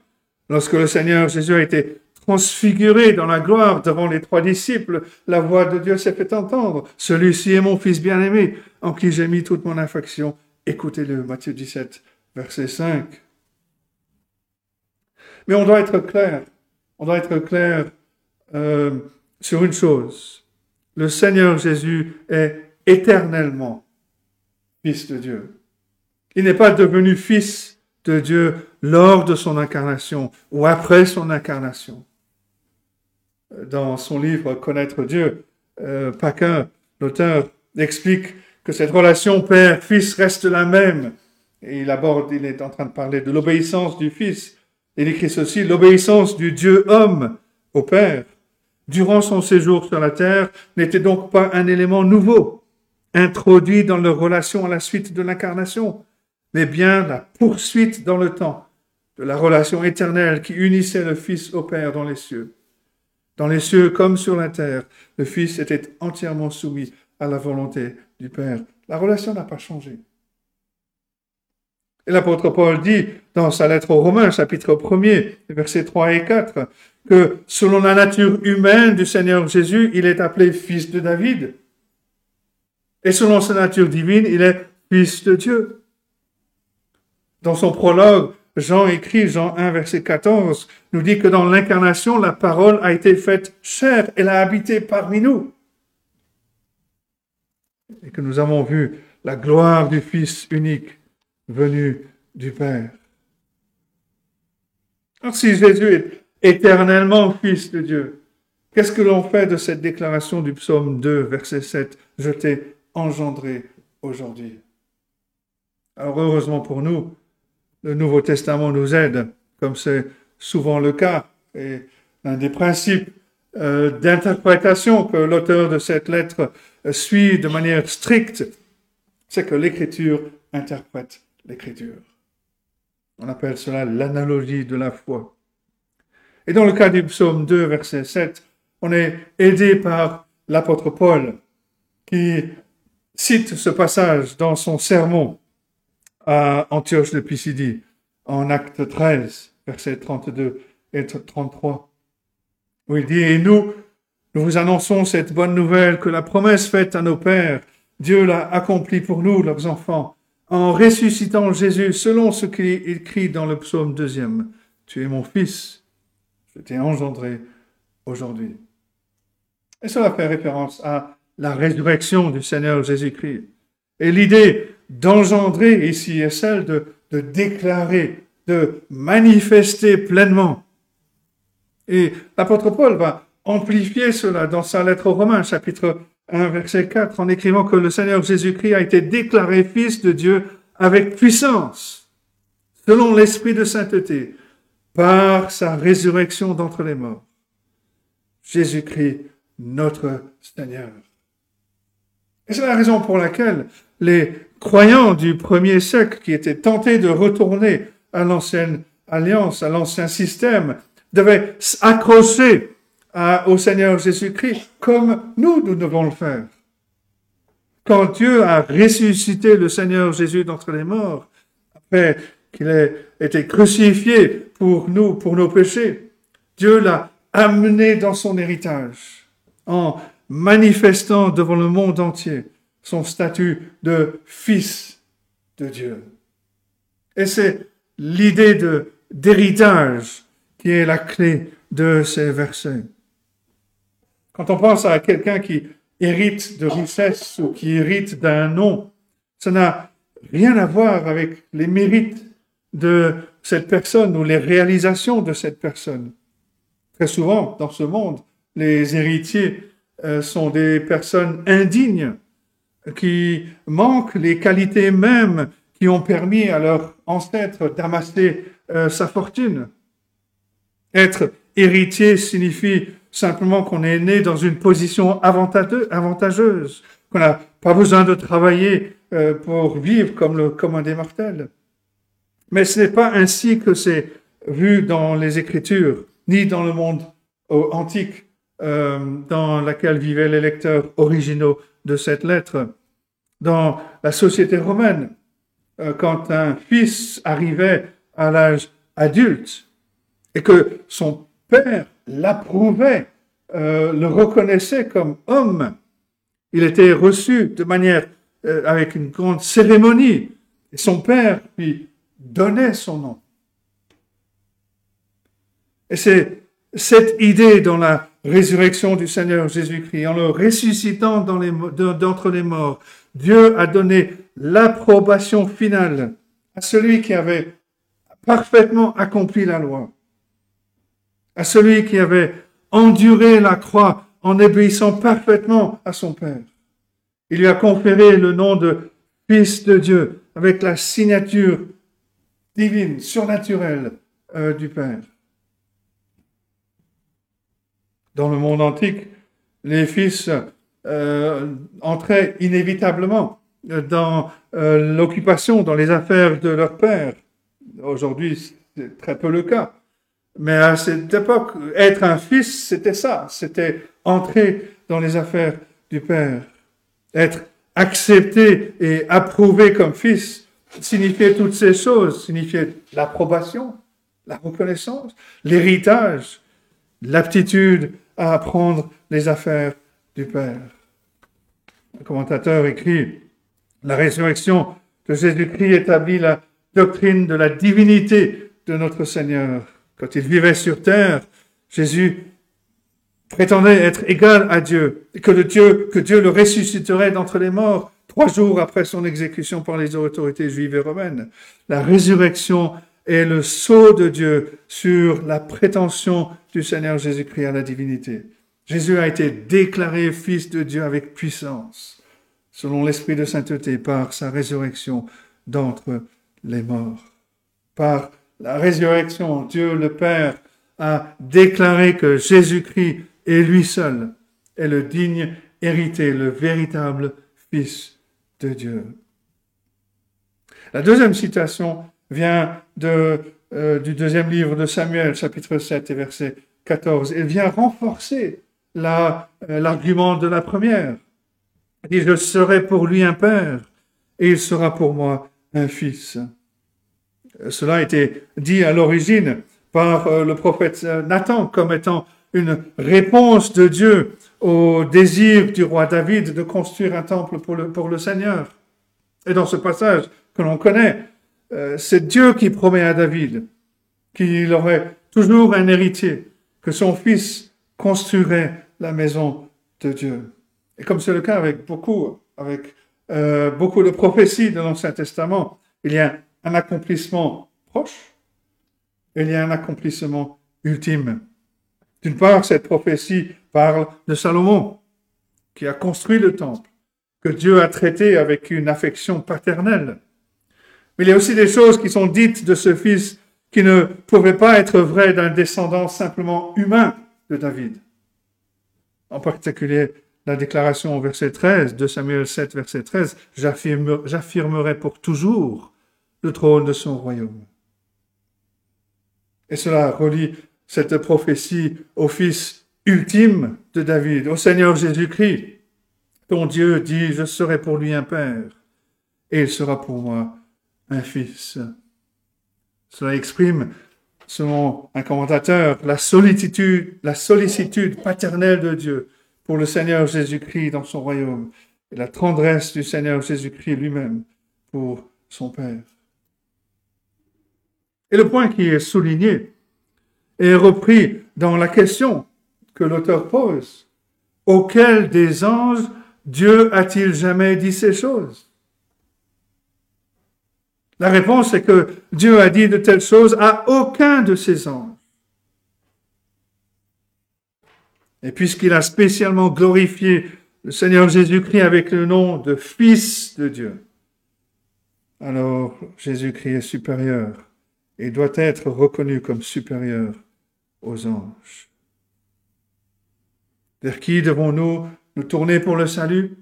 lorsque le Seigneur Jésus a été transfiguré dans la gloire devant les trois disciples, la voix de Dieu s'est fait entendre. Celui-ci est mon Fils bien-aimé, en qui j'ai mis toute mon affection. Écoutez-le, Matthieu 17, verset 5. Mais on doit être clair, on doit être clair euh, sur une chose. Le Seigneur Jésus est éternellement Fils de Dieu. Il n'est pas devenu Fils de Dieu lors de son incarnation ou après son incarnation. Dans son livre Connaître Dieu, euh, Paquin, l'auteur, explique que cette relation père-fils reste la même. Et il aborde, il est en train de parler de l'obéissance du Fils. Il écrit ceci, l'obéissance du Dieu homme au Père, durant son séjour sur la terre, n'était donc pas un élément nouveau, introduit dans leur relation à la suite de l'incarnation, mais bien la poursuite dans le temps de la relation éternelle qui unissait le Fils au Père dans les cieux. Dans les cieux comme sur la terre, le Fils était entièrement soumis à la volonté du Père. La relation n'a pas changé. Et l'apôtre Paul dit dans sa lettre aux Romains, chapitre 1er, versets 3 et 4, que selon la nature humaine du Seigneur Jésus, il est appelé fils de David. Et selon sa nature divine, il est fils de Dieu. Dans son prologue, Jean écrit, Jean 1, verset 14, nous dit que dans l'incarnation, la parole a été faite chair, elle a habité parmi nous. Et que nous avons vu la gloire du Fils unique venu du Père. Alors si Jésus est éternellement Fils de Dieu, qu'est-ce que l'on fait de cette déclaration du psaume 2, verset 7 Je engendré aujourd'hui. Alors heureusement pour nous, le Nouveau Testament nous aide, comme c'est souvent le cas, et un des principes euh, d'interprétation que l'auteur de cette lettre suit de manière stricte, c'est que l'Écriture interprète l'Écriture. On appelle cela l'analogie de la foi. Et dans le cas du psaume 2, verset 7, on est aidé par l'apôtre Paul qui cite ce passage dans son sermon à Antioche de Pisidie en acte 13, verset 32 et 33, où il dit, et nous, nous vous annonçons cette bonne nouvelle que la promesse faite à nos pères, Dieu l'a accomplie pour nous, leurs enfants, en ressuscitant Jésus selon ce qu'il écrit dans le psaume deuxième. Tu es mon fils, je t'ai engendré aujourd'hui. Et cela fait référence à la résurrection du Seigneur Jésus-Christ. Et l'idée d'engendrer ici est celle de, déclarer, de manifester pleinement. Et l'apôtre Paul va amplifier cela dans sa lettre aux Romains, chapitre 1, verset 4, en écrivant que le Seigneur Jésus-Christ a été déclaré Fils de Dieu avec puissance, selon l'Esprit de sainteté, par sa résurrection d'entre les morts. Jésus-Christ, notre Seigneur. Et c'est la raison pour laquelle les croyants du premier siècle qui étaient tentés de retourner à l'ancienne alliance, à l'ancien système, devaient s'accrocher au Seigneur Jésus-Christ comme nous, nous devons le faire. Quand Dieu a ressuscité le Seigneur Jésus d'entre les morts, après qu'il ait été crucifié pour nous, pour nos péchés, Dieu l'a amené dans son héritage manifestant devant le monde entier son statut de fils de Dieu. Et c'est l'idée de, d'héritage qui est la clé de ces versets. Quand on pense à quelqu'un qui hérite de richesse ou qui hérite d'un nom, ça n'a rien à voir avec les mérites de cette personne ou les réalisations de cette personne. Très souvent, dans ce monde, les héritiers sont des personnes indignes qui manquent les qualités mêmes qui ont permis à leur ancêtre d'amasser euh, sa fortune. Être héritier signifie simplement qu'on est né dans une position avantageuse, qu'on n'a pas besoin de travailler euh, pour vivre comme le commun des mortels. Mais ce n'est pas ainsi que c'est vu dans les Écritures, ni dans le monde euh, antique euh, dans lequel vivaient les lecteurs originaux de cette lettre. Dans la société romaine, quand un fils arrivait à l'âge adulte et que son père l'approuvait, euh, le reconnaissait comme homme. Il était reçu de manière euh, avec une grande cérémonie. Et son père lui donnait son nom. Et c'est cette idée dans la résurrection du Seigneur Jésus-Christ, en le ressuscitant d'entre les morts, Dieu a donné l'approbation finale à celui qui avait parfaitement accompli la loi, à celui qui avait enduré la croix en obéissant parfaitement à son Père. Il lui a conféré le nom de Fils de Dieu avec la signature divine, surnaturelle euh, du Père. Dans le monde antique, les fils euh, entraient inévitablement dans euh, l'occupation, dans les affaires de leur père. Aujourd'hui, c'est très peu le cas. Mais à cette époque, être un fils, c'était ça. C'était entrer dans les affaires du père. Être accepté et approuvé comme fils signifiait toutes ces choses. Signifiait l'approbation, la reconnaissance, l'héritage, l'aptitude à apprendre les affaires du Père. Le commentateur écrit, la résurrection de Jésus-Christ établit la doctrine de la divinité de notre Seigneur. Quand il vivait sur terre, Jésus prétendait être égal à Dieu et que, Dieu, que Dieu le ressusciterait d'entre les morts trois jours après son exécution par les autorités juives et romaines. La résurrection est le sceau de Dieu sur la prétention du Seigneur Jésus-Christ à la divinité. Jésus a été déclaré fils de Dieu avec puissance, selon l'esprit de sainteté, par sa résurrection d'entre les morts. Par la résurrection, Dieu le Père a déclaré que Jésus-Christ est lui seul est le digne héritier, le véritable Fils de Dieu. La deuxième citation vient de, euh, du deuxième livre de Samuel, chapitre 7 et verset 14. Elle vient renforcer euh, l'argument de la première. Il dit, je serai pour lui un père et il sera pour moi un fils. Cela a été dit à l'origine par euh, le prophète Nathan comme étant une réponse de Dieu au désir du roi David de construire un temple pour le, pour le Seigneur. Et dans ce passage que l'on connaît, euh, c'est Dieu qui promet à David qu'il aurait toujours un héritier, que son fils construirait la maison de Dieu. Et comme c'est le cas avec beaucoup, avec euh, beaucoup de prophéties de l'Ancien Testament, il y a un accomplissement proche et il y a un accomplissement ultime. D'une part, cette prophétie parle de Salomon, qui a construit le temple, que Dieu a traité avec une affection paternelle. Mais il y a aussi des choses qui sont dites de ce fils qui ne pouvaient pas être vraies d'un descendant simplement humain de David. En particulier, la déclaration au verset 13 de Samuel 7, verset 13, j'affirmerai pour toujours le trône de son royaume. Et cela relie cette prophétie au Fils ultime de David, au Seigneur Jésus-Christ, dont Dieu dit, je serai pour lui un Père, et il sera pour moi un Fils. Cela exprime, selon un commentateur, la sollicitude, la sollicitude paternelle de Dieu pour le Seigneur Jésus-Christ dans son royaume, et la tendresse du Seigneur Jésus-Christ lui-même pour son Père. Et le point qui est souligné est repris dans la question que l'auteur pose. Auquel des anges Dieu a-t-il jamais dit ces choses? La réponse est que Dieu a dit de telles choses à aucun de ses anges. Et puisqu'il a spécialement glorifié le Seigneur Jésus-Christ avec le nom de Fils de Dieu, alors Jésus-Christ est supérieur et doit être reconnu comme supérieur aux anges. Vers qui devons-nous nous tourner pour le salut?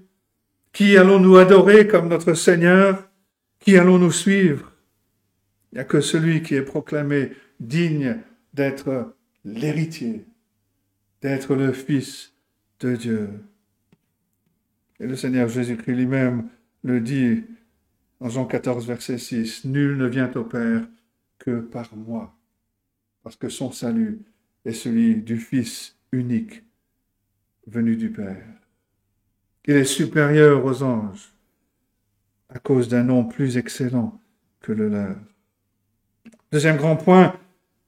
Qui allons-nous adorer comme notre Seigneur? Qui allons-nous suivre? Il n'y a que celui qui est proclamé digne d'être l'héritier, d'être le Fils de Dieu. Et le Seigneur Jésus-Christ lui-même le dit en Jean 14, verset 6, Nul ne vient au Père que par moi parce que son salut est celui du Fils unique venu du Père. Il est supérieur aux anges à cause d'un nom plus excellent que le leur. Deuxième grand point,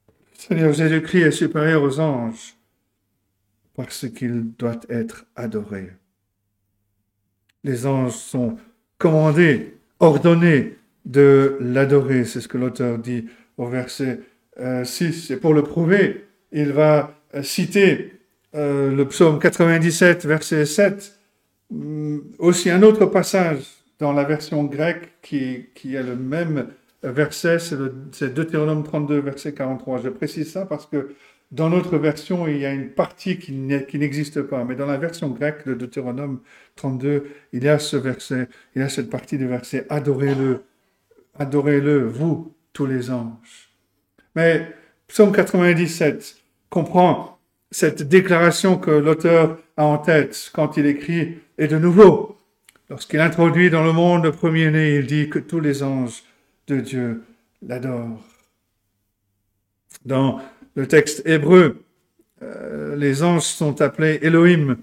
le Seigneur Jésus-Christ est supérieur aux anges parce qu'il doit être adoré. Les anges sont commandés, ordonnés de l'adorer, c'est ce que l'auteur dit au verset 6. Et pour le prouver, il va citer le psaume 97, verset 7, hum, aussi un autre passage dans la version grecque qui, qui a le même verset, c'est Deutéronome 32, verset 43. Je précise ça parce que dans notre version, il y a une partie qui n'existe pas, mais dans la version grecque de Deutéronome 32, il y a ce verset, il y a cette partie du verset Adorez-le, adorez-le, vous, tous les anges. Mais Psaume 97 comprend cette déclaration que l'auteur a en tête quand il écrit Et de nouveau, lorsqu'il introduit dans le monde le premier-né, il dit que tous les anges de Dieu l'adorent. Dans le texte hébreu, euh, les anges sont appelés Elohim,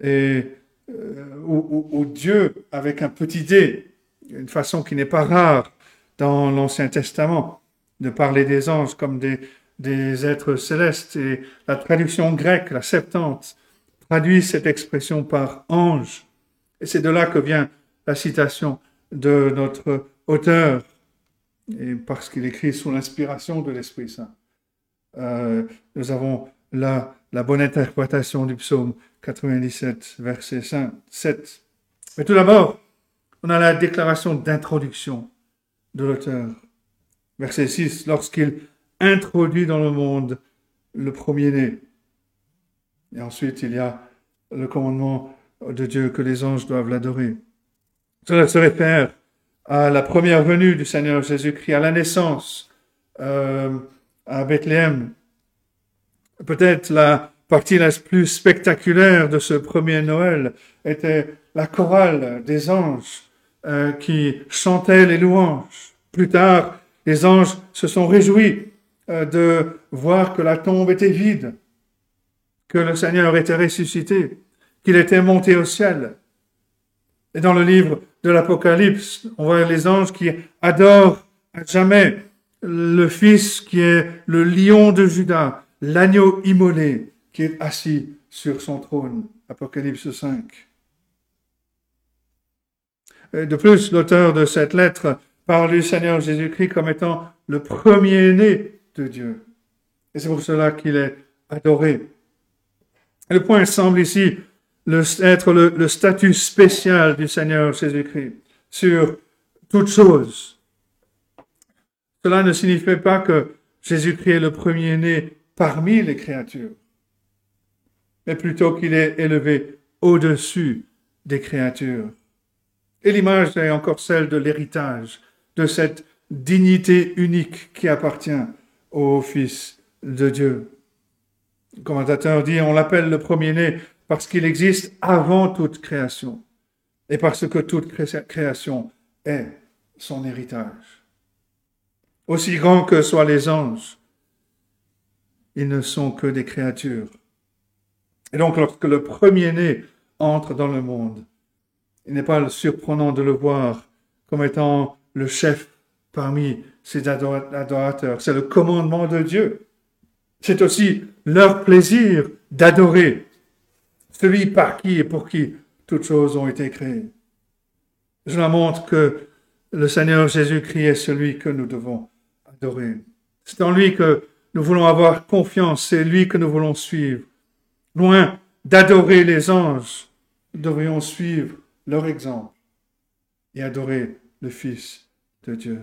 et, euh, ou, Dieu avec un petit d, une façon qui n'est pas rare dans l'Ancien Testament, de parler des anges comme des, êtres célestes. Et la traduction grecque, la Septante, traduit cette expression par ange. Et c'est de là que vient la citation de notre auteur, parce qu'il écrit sous l'inspiration de l'Esprit Saint. Euh, nous avons là la bonne interprétation du psaume 97, verset 5, 7. Mais tout d'abord, on a la déclaration d'introduction de l'auteur. Verset 6, lorsqu'il introduit dans le monde le premier-né. Et ensuite, il y a le commandement de Dieu que les anges doivent l'adorer. Cela se réfère à la première venue du Seigneur Jésus-Christ, à la naissance, euh, à Bethléem. Peut-être la partie la plus spectaculaire de ce premier Noël était la chorale des anges euh, qui chantaient les louanges. Plus tard, les anges se sont réjouis euh, de voir que la tombe était vide, que le Seigneur était ressuscité, qu'il était monté au ciel. Et dans le livre de l'Apocalypse, on voit les anges qui adorent à jamais le Fils qui est le lion de Judas, l'agneau immolé qui est assis sur son trône. Apocalypse 5. De plus, l'auteur de cette lettre parle du Seigneur Jésus-Christ comme étant le premier-né de Dieu. Et c'est pour cela qu'il est adoré. le point semble ici être le, le statut spécial du Seigneur Jésus-Christ sur toute chose cela ne signifie pas que Jésus-Christ est le premier-né parmi les créatures, mais plutôt qu'il est élevé au-dessus des créatures. Et l'image est encore celle de l'héritage, de cette dignité unique qui appartient au Fils de Dieu. Le commentateur dit, on l'appelle le premier-né parce qu'il existe avant toute création et parce que toute création est son héritage aussi grands que soient les anges, ils ne sont que des créatures. Et donc, lorsque le premier-né entre dans le monde, il n'est pas surprenant de le voir comme étant le chef parmi ses adorateurs. C'est le commandement de Dieu. C'est aussi leur plaisir d'adorer celui par qui et pour qui toutes choses ont été créées. Cela montre que le Seigneur Jésus-Christ est celui que nous devons c'est en lui que nous voulons avoir confiance, c'est lui que nous voulons suivre. Loin d'adorer les anges, nous devrions suivre leur exemple et adorer le Fils de Dieu.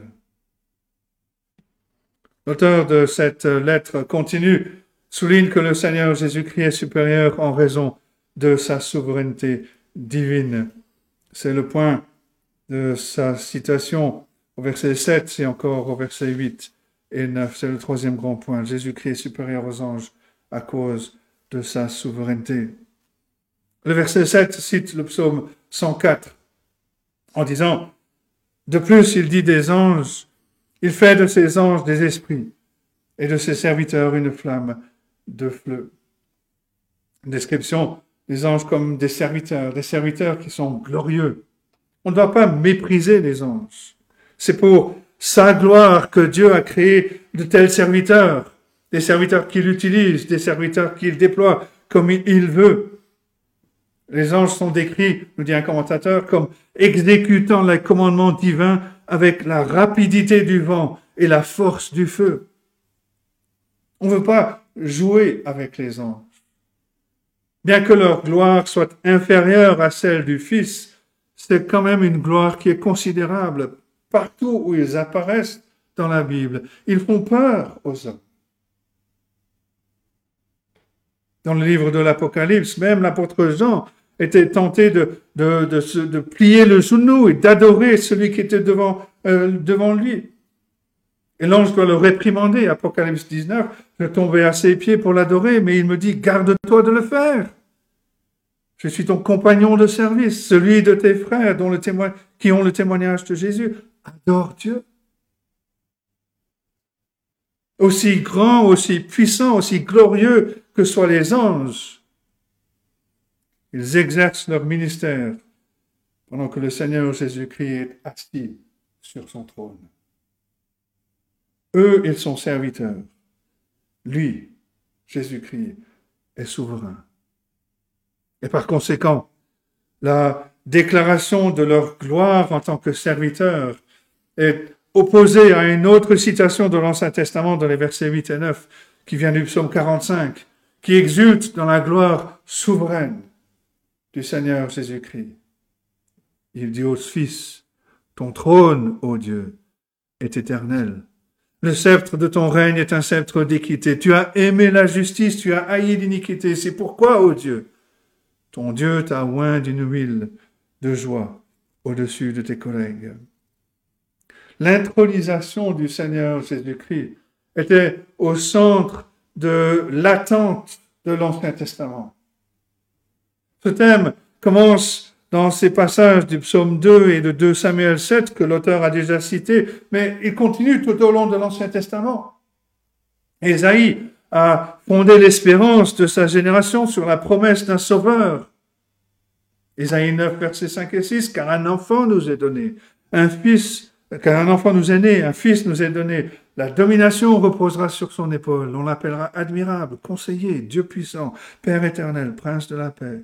L'auteur de cette lettre continue, souligne que le Seigneur Jésus-Christ est supérieur en raison de sa souveraineté divine. C'est le point de sa citation au verset 7 et encore au verset 8 et 9. C'est le troisième grand point. Jésus-Christ est supérieur aux anges à cause de sa souveraineté. Le verset 7 cite le psaume 104 en disant, de plus, il dit des anges, il fait de ses anges des esprits et de ses serviteurs une flamme de feu. Description des anges comme des serviteurs, des serviteurs qui sont glorieux. On ne doit pas mépriser les anges. C'est pour sa gloire que Dieu a créé de tels serviteurs, des serviteurs qu'il utilise, des serviteurs qu'il déploie comme il veut. Les anges sont décrits, nous dit un commentateur, comme exécutant les commandements divins avec la rapidité du vent et la force du feu. On ne veut pas jouer avec les anges. Bien que leur gloire soit inférieure à celle du Fils, c'est quand même une gloire qui est considérable partout où ils apparaissent dans la Bible. Ils font peur aux hommes. Dans le livre de l'Apocalypse, même l'apôtre Jean était tenté de, plier le genou et d'adorer celui qui était devant, euh, devant lui. Et l'ange doit le réprimander, Apocalypse 19, je tombais à ses pieds pour l'adorer, mais il me dit, garde-toi de le faire. Je suis ton compagnon de service, celui de tes frères qui ont le témoignage de Jésus. Adore Dieu. Aussi grand, aussi puissant, aussi glorieux que soient les anges, ils exercent leur ministère pendant que le Seigneur Jésus-Christ est assis sur son trône. Eux, ils sont serviteurs. Lui, Jésus-Christ, est souverain. Et par conséquent, la déclaration de leur gloire en tant que serviteurs est opposée à une autre citation de l'Ancien Testament dans les versets 8 et 9 qui vient du psaume 45, qui exulte dans la gloire souveraine du Seigneur Jésus-Christ. Il dit au Fils, ton trône, ô Dieu, est éternel. Le sceptre de ton règne est un sceptre d'équité. Tu as aimé la justice, tu as haï l'iniquité. C'est pourquoi, ô Dieu, ton Dieu t'a oint d'une huile de joie au-dessus de tes collègues. L'intronisation du Seigneur Jésus-Christ était au centre de l'attente de l'Ancien Testament. Ce thème commence dans ces passages du psaume 2 et de 2 Samuel 7 que l'auteur a déjà cités, mais il continue tout au long de l'Ancien Testament. Ésaïe a fondé l'espérance de sa génération sur la promesse d'un sauveur. Ésaïe 9, versets 5 et 6, car un enfant nous est donné, un fils, car un enfant nous est né, un fils nous est donné, la domination reposera sur son épaule, on l'appellera admirable, conseiller, Dieu puissant, Père éternel, prince de la paix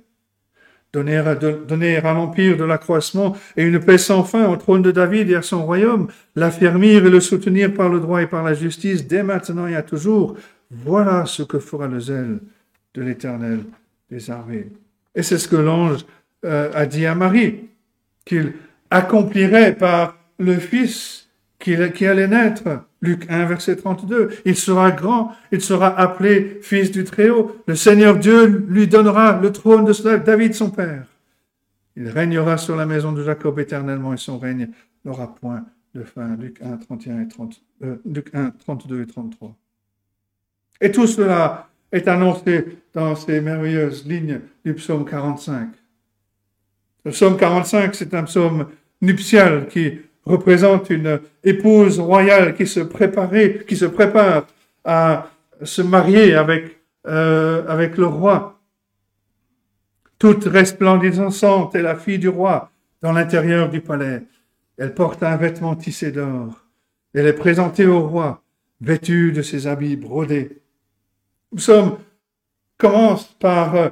donner à, l'empire de l'accroissement et une paix sans fin au trône de David et à son royaume, l'affermir et le soutenir par le droit et par la justice dès maintenant et à toujours. Voilà ce que fera le zèle de l'Éternel des armées. Et c'est ce que l'ange euh, a dit à Marie, qu'il accomplirait par le Fils qui, allait naître. Luc 1, verset 32. Il sera grand, il sera appelé fils du Très-Haut. Le Seigneur Dieu lui donnera le trône de David, son père. Il régnera sur la maison de Jacob éternellement et son règne n'aura point de fin. Luc 1, 31 et 30, euh, Luc 1, 32 et 33. Et tout cela est annoncé dans ces merveilleuses lignes du psaume 45. Le psaume 45, c'est un psaume nuptial qui représente une épouse royale qui se préparait, qui se prépare à se marier avec, euh, le roi. Toute resplendissante est la fille du roi dans l'intérieur du palais. Elle porte un vêtement tissé d'or. Elle est présentée au roi, vêtue de ses habits brodés. Nous sommes, commence par euh,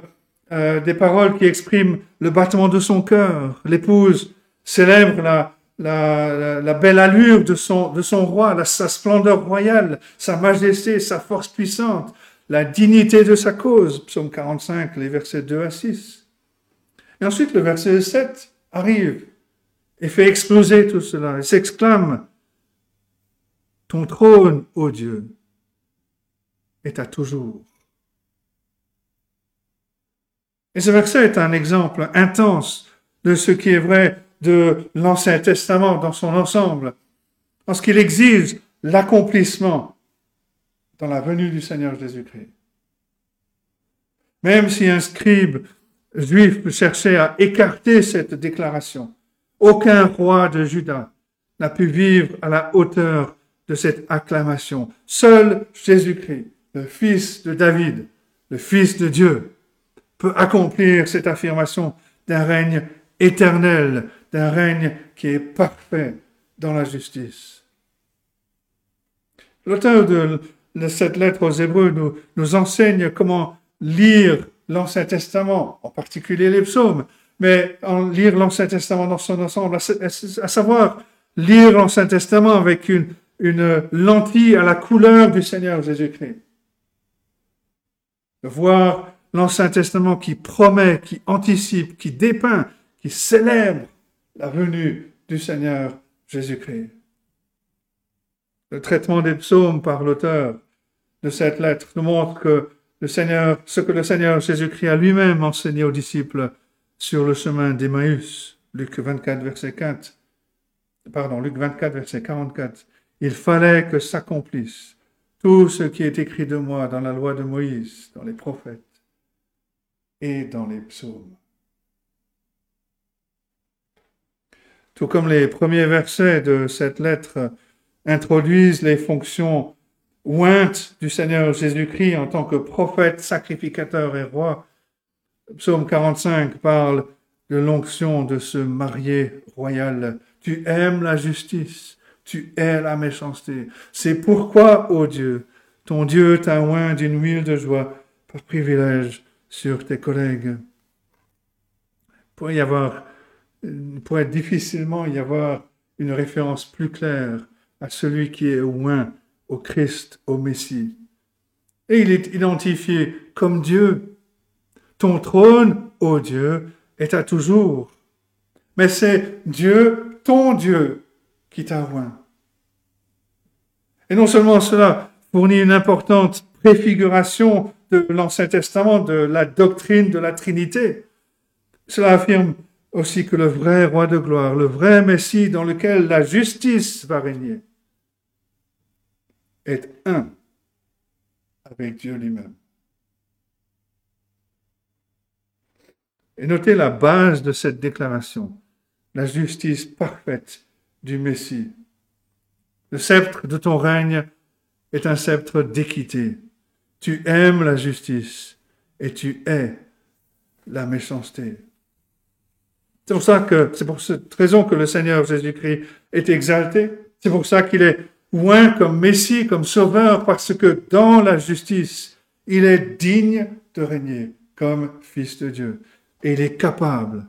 euh, des paroles qui expriment le battement de son cœur. L'épouse célèbre la, la, belle allure de son, roi, sa splendeur royale, sa majesté, sa force puissante, la dignité de sa cause. Psaume 45, les versets 2 à 6. Et ensuite, le verset 7 arrive et fait exploser tout cela et s'exclame, Ton trône, ô Dieu, est à toujours. Et ce verset est un exemple intense de ce qui est vrai de l'Ancien Testament dans son ensemble, parce qu'il exige l'accomplissement dans la venue du Seigneur Jésus-Christ. Même si un scribe juif cherchait à écarter cette déclaration, aucun roi de Juda n'a pu vivre à la hauteur de cette acclamation. Seul Jésus-Christ, le fils de David, le fils de Dieu, peut accomplir cette affirmation d'un règne éternel d'un règne qui est parfait dans la justice. L'auteur de, cette lettre aux Hébreux nous, enseigne comment lire l'Ancien Testament, en particulier les psaumes, mais en lire l'Ancien Testament dans son ensemble, à, savoir lire l'Ancien Testament avec une une lentille à la couleur du Seigneur Jésus-Christ. De voir l'Ancien Testament qui promet, qui anticipe, qui dépeint, qui célèbre la venue du Seigneur Jésus-Christ. Le traitement des psaumes par l'auteur de cette lettre nous montre que ce que le Seigneur Jésus-Christ a lui-même enseigné aux disciples sur le chemin d'Emmaüs, Luc 24, verset 4, pardon, Luc 24, verset 44. Il fallait que s'accomplisse tout ce qui est écrit de moi dans la loi de Moïse, dans les prophètes et dans les psaumes. Tout comme les premiers versets de cette lettre introduisent les fonctions ointes du Seigneur Jésus-Christ en tant que prophète, sacrificateur et roi, Psaume 45 parle de l'onction de ce marié royal. Tu aimes la justice, tu hais la méchanceté. C'est pourquoi, ô Dieu, ton Dieu t'a oint d'une huile de joie par privilège sur tes collègues. Pour y avoir, pourrait difficilement y avoir une référence plus claire à celui qui est oint au Christ, au Messie. Et il est identifié comme Dieu. Ton trône, ô Dieu, est à toujours. Mais c'est Dieu, ton Dieu, qui t'a oint. Et non seulement cela fournit une importante préfiguration de l'Ancien Testament, de la doctrine de la Trinité, cela affirme aussi que le vrai roi de gloire, le vrai Messie dans lequel la justice va régner, est un avec Dieu lui-même. Et notez la base de cette déclaration, la justice parfaite du Messie. Le sceptre de ton règne est un sceptre d'équité. Tu aimes la justice et tu hais la méchanceté. C'est pour ça que, c'est pour cette raison que le Seigneur Jésus-Christ est exalté. C'est pour ça qu'il est oint comme Messie, comme Sauveur, parce que dans la justice, il est digne de régner comme Fils de Dieu. Et il est capable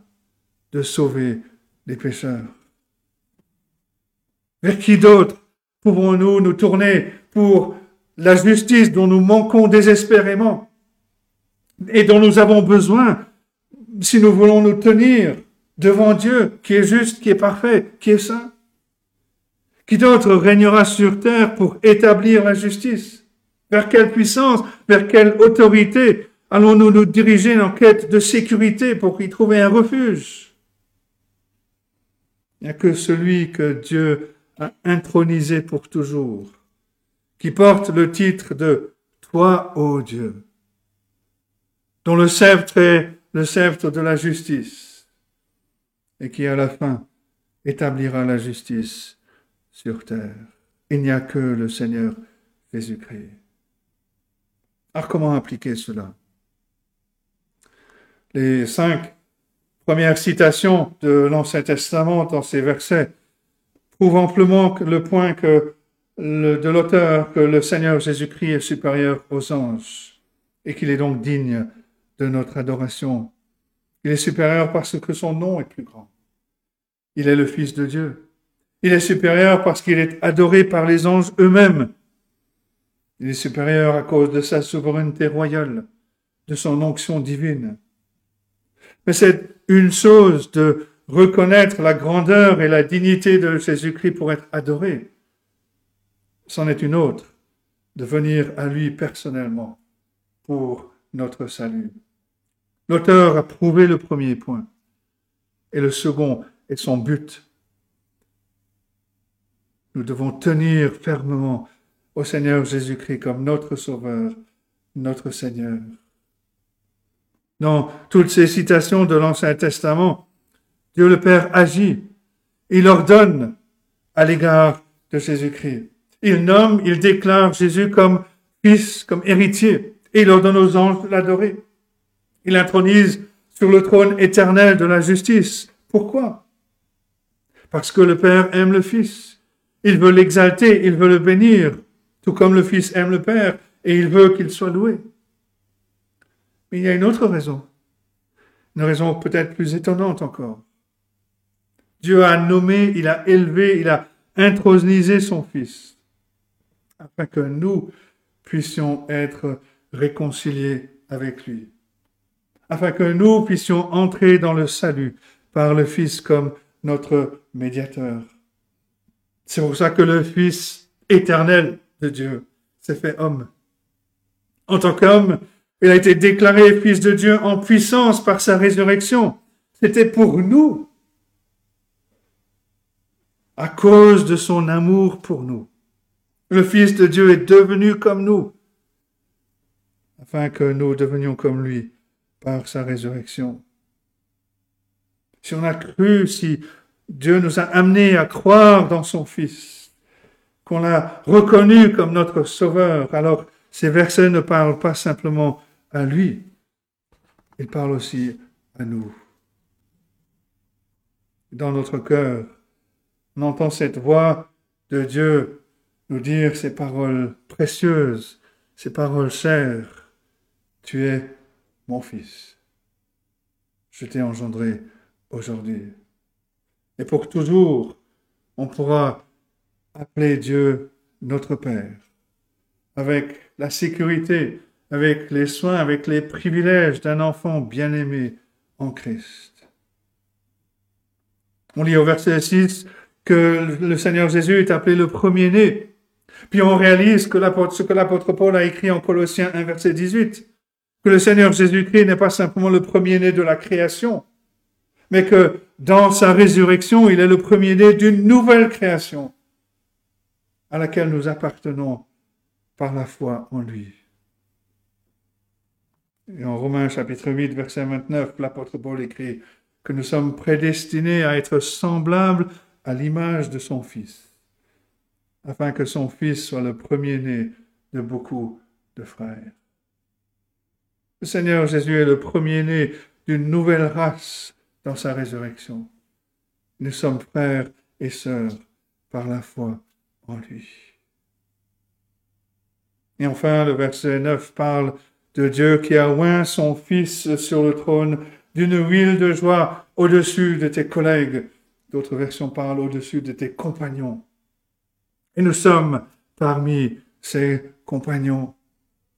de sauver les pécheurs. Vers qui d'autre pouvons-nous nous tourner pour la justice dont nous manquons désespérément et dont nous avons besoin si nous voulons nous tenir devant Dieu qui est juste, qui est parfait, qui est saint Qui d'autre régnera sur terre pour établir la justice? Vers quelle puissance, vers quelle autorité allons-nous nous diriger en quête de sécurité pour y trouver un refuge? Il n'y a que celui que Dieu a intronisé pour toujours, qui porte le titre de Toi, ô Dieu, dont le sceptre est le sceptre de la justice, et qui à la fin établira la justice sur terre. Il n'y a que le Seigneur Jésus-Christ. Alors comment appliquer cela? Les cinq premières citations de l'Ancien Testament dans ces versets prouve amplement le point que de l'auteur que le Seigneur Jésus-Christ est supérieur aux anges et qu'il est donc digne de notre adoration. Il est supérieur parce que son nom est plus grand. Il est le Fils de Dieu. Il est supérieur parce qu'il est adoré par les anges eux-mêmes. Il est supérieur à cause de sa souveraineté royale, de son onction divine. Mais c'est une chose de reconnaître la grandeur et la dignité de Jésus-Christ pour être adoré. C'en est une autre, de venir à lui personnellement pour notre salut. L'auteur a prouvé le premier point, et le second est son but. Nous devons tenir fermement au Seigneur Jésus-Christ comme notre Sauveur, notre Seigneur. Dans toutes ces citations de l'Ancien Testament, Dieu le Père agit. Il ordonne à l'égard de Jésus-Christ. Il nomme, il déclare Jésus comme fils, comme héritier, et il ordonne aux anges de l'adorer. Il intronise sur le trône éternel de la justice. Pourquoi? Parce que le Père aime le Fils. Il veut l'exalter, il veut le bénir, tout comme le Fils aime le Père, et il veut qu'il soit loué. Mais il y a une autre raison, une raison peut-être plus étonnante encore. Dieu a nommé, il a élevé, il a intronisé son Fils. afin que nous puissions être réconciliés avec lui, afin que nous puissions entrer dans le salut par le Fils comme notre médiateur. C'est pour ça que le Fils éternel de Dieu s'est fait homme. En tant qu'homme, il a été déclaré Fils de Dieu en puissance par sa résurrection. C'était pour nous, à cause de son amour pour nous. Le Fils de Dieu est devenu comme nous, afin que nous devenions comme lui par sa résurrection. Si on a cru, si Dieu nous a amenés à croire dans son Fils, qu'on l'a reconnu comme notre Sauveur, alors ces versets ne parlent pas simplement à lui, ils parlent aussi à nous. Dans notre cœur, on entend cette voix de Dieu nous dire ces paroles précieuses, ces paroles chères. Tu es mon fils. Je t'ai engendré aujourd'hui. Et pour toujours, on pourra appeler Dieu notre Père, avec la sécurité, avec les soins, avec les privilèges d'un enfant bien-aimé en Christ. On lit au verset 6 que le Seigneur Jésus est appelé le premier-né. Puis on réalise que ce que l'apôtre Paul a écrit en Colossiens 1, verset 18, le Seigneur Jésus-Christ n'est pas simplement le premier-né de la création, mais que dans sa résurrection, il est le premier-né d'une nouvelle création à laquelle nous appartenons par la foi en lui. Et en Romains chapitre 8, verset 29, l'apôtre Paul écrit que nous sommes prédestinés à être semblables à l'image de son Fils, afin que son Fils soit le premier-né de beaucoup de frères. Le Seigneur Jésus est le premier-né d'une nouvelle race dans sa résurrection. Nous sommes frères et sœurs par la foi en lui. Et enfin, le verset 9 parle de Dieu qui a oint son Fils sur le trône d'une huile de joie au-dessus de tes collègues. D'autres versions parlent au-dessus de tes compagnons. Et nous sommes parmi ces compagnons.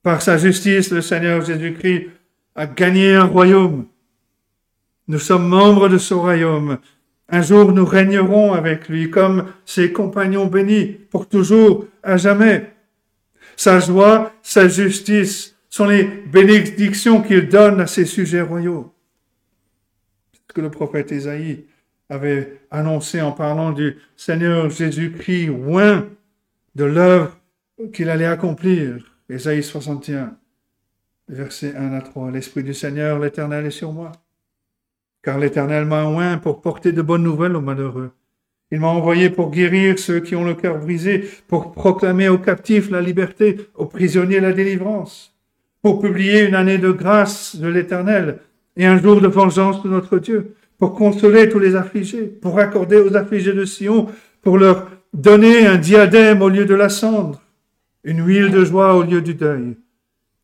Par sa justice, le Seigneur Jésus-Christ a gagné un royaume. Nous sommes membres de ce royaume. Un jour, nous régnerons avec lui comme ses compagnons bénis, pour toujours, à jamais. Sa joie, sa justice sont les bénédictions qu'il donne à ses sujets royaux. C'est ce que le prophète Isaïe avait annoncé en parlant du Seigneur Jésus-Christ, loin de l'œuvre qu'il allait accomplir. Isaïe 61, versets 1 à 3. L'Esprit du Seigneur, l'Éternel, est sur moi car l'Éternel m'a oint pour porter de bonnes nouvelles aux malheureux. Il m'a envoyé pour guérir ceux qui ont le cœur brisé, pour proclamer aux captifs la liberté, aux prisonniers la délivrance, pour publier une année de grâce de l'Éternel et un jour de vengeance de notre Dieu, pour consoler tous les affligés, pour accorder aux affligés de Sion, pour leur donner un diadème au lieu de la cendre, une huile de joie au lieu du deuil,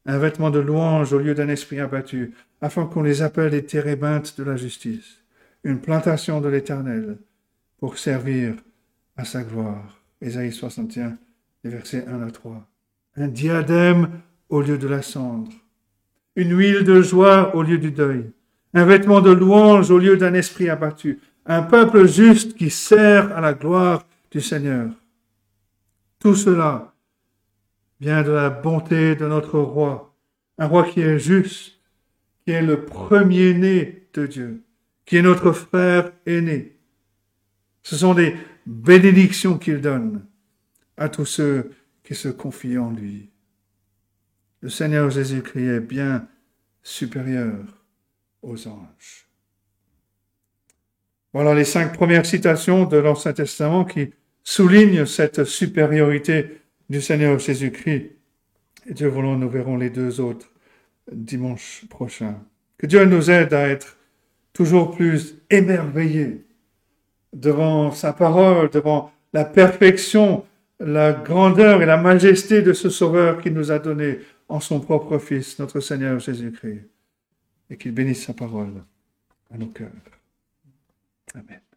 un vêtement de louange au lieu d'un esprit abattu, afin qu'on les appelle les térébintes de la justice, une plantation de l'Éternel, pour servir à sa gloire. Ésaïe 61, versets 1 à 3. Un diadème au lieu de la cendre, une huile de joie au lieu du deuil, un vêtement de louange au lieu d'un esprit abattu, un peuple juste qui sert à la gloire du Seigneur. Tout cela vient de la bonté de notre roi, un roi qui est juste, qui est le premier-né de Dieu, qui est notre frère aîné. Ce sont des bénédictions qu'il donne à tous ceux qui se confient en lui. Le Seigneur Jésus-Christ est bien supérieur aux anges. Voilà les cinq premières citations de l'Ancien Testament qui soulignent cette supériorité du Seigneur Jésus-Christ. Et Dieu voulant, nous verrons les deux autres dimanche prochain. Que Dieu nous aide à être toujours plus émerveillés devant sa parole, devant la perfection, la grandeur et la majesté de ce Sauveur qu'il nous a donné en son propre Fils, notre Seigneur Jésus-Christ. Et qu'il bénisse sa parole à nos cœurs. Amen.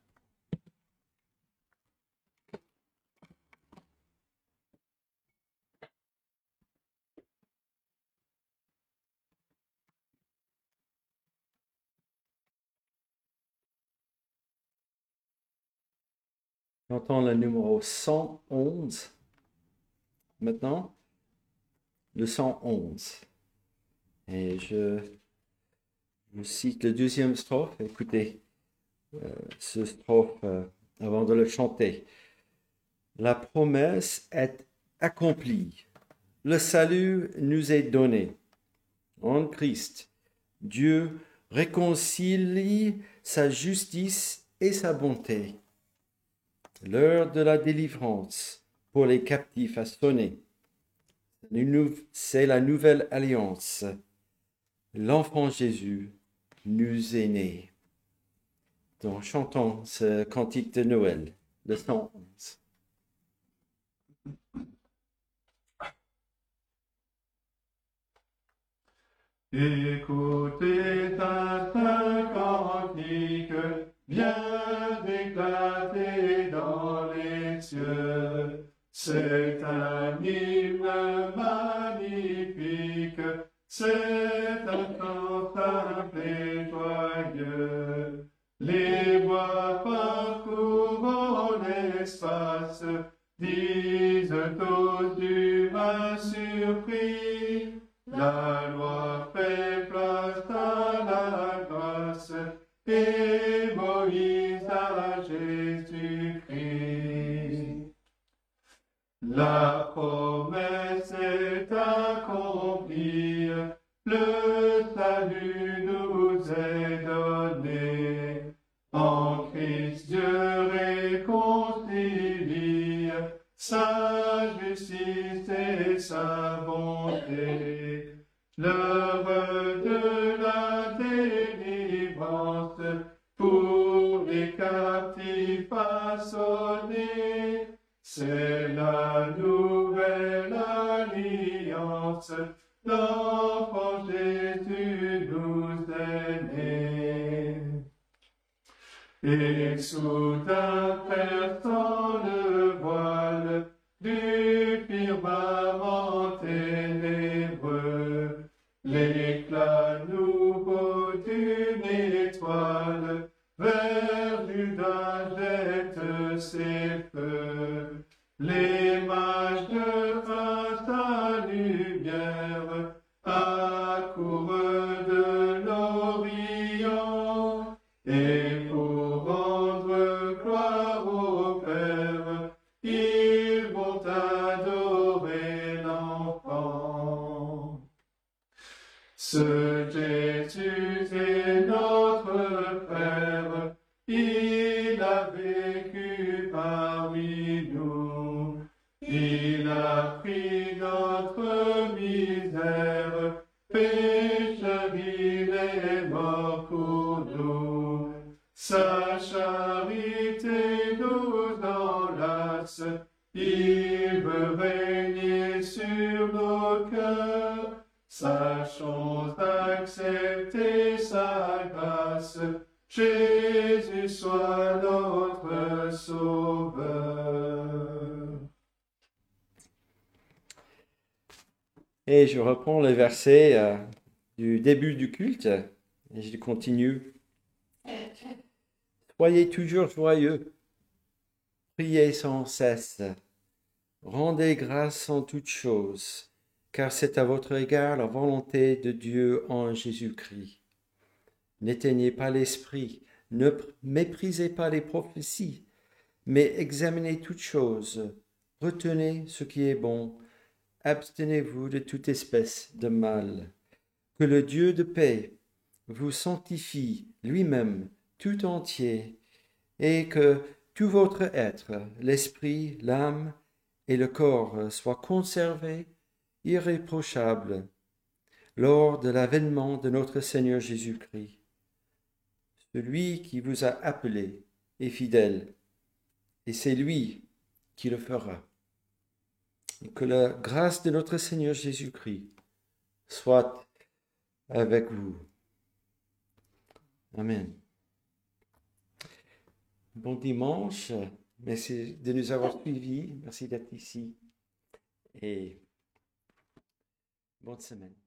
J'entends le numéro 111. Maintenant, le 111. Et je, je cite le deuxième strophe. Écoutez euh, ce strophe euh, avant de le chanter. La promesse est accomplie. Le salut nous est donné. En Christ, Dieu réconcilie sa justice et sa bonté. L'heure de la délivrance pour les captifs a sonné. C'est la nouvelle alliance. L'enfant Jésus nous est né. Donc chantons ce cantique de Noël, le 111. Écoutez un cantique, vient d'éclater dans les cieux. C'est un hymne magnifique, c'est un chant simple. Les voix parcourant l'espace disent aux humains surpris, la La Et reprends le verset euh, du début du culte et je continue. Soyez toujours joyeux, priez sans cesse, rendez grâce en toutes choses, car c'est à votre égard la volonté de Dieu en Jésus-Christ. N'éteignez pas l'esprit, ne méprisez pas les prophéties, mais examinez toutes choses, retenez ce qui est bon, abstenez-vous de toute espèce de mal. Que le Dieu de paix vous sanctifie lui-même tout entier, et que tout votre être, l'esprit, l'âme et le corps soient conservés irréprochables lors de l'avènement de notre Seigneur Jésus-Christ. Celui qui vous a appelé est fidèle, et c'est lui qui le fera. Que la grâce de notre Seigneur Jésus-Christ soit avec vous. Amen. Bon dimanche. Merci de nous avoir suivis. Merci d'être ici. Et bonne semaine.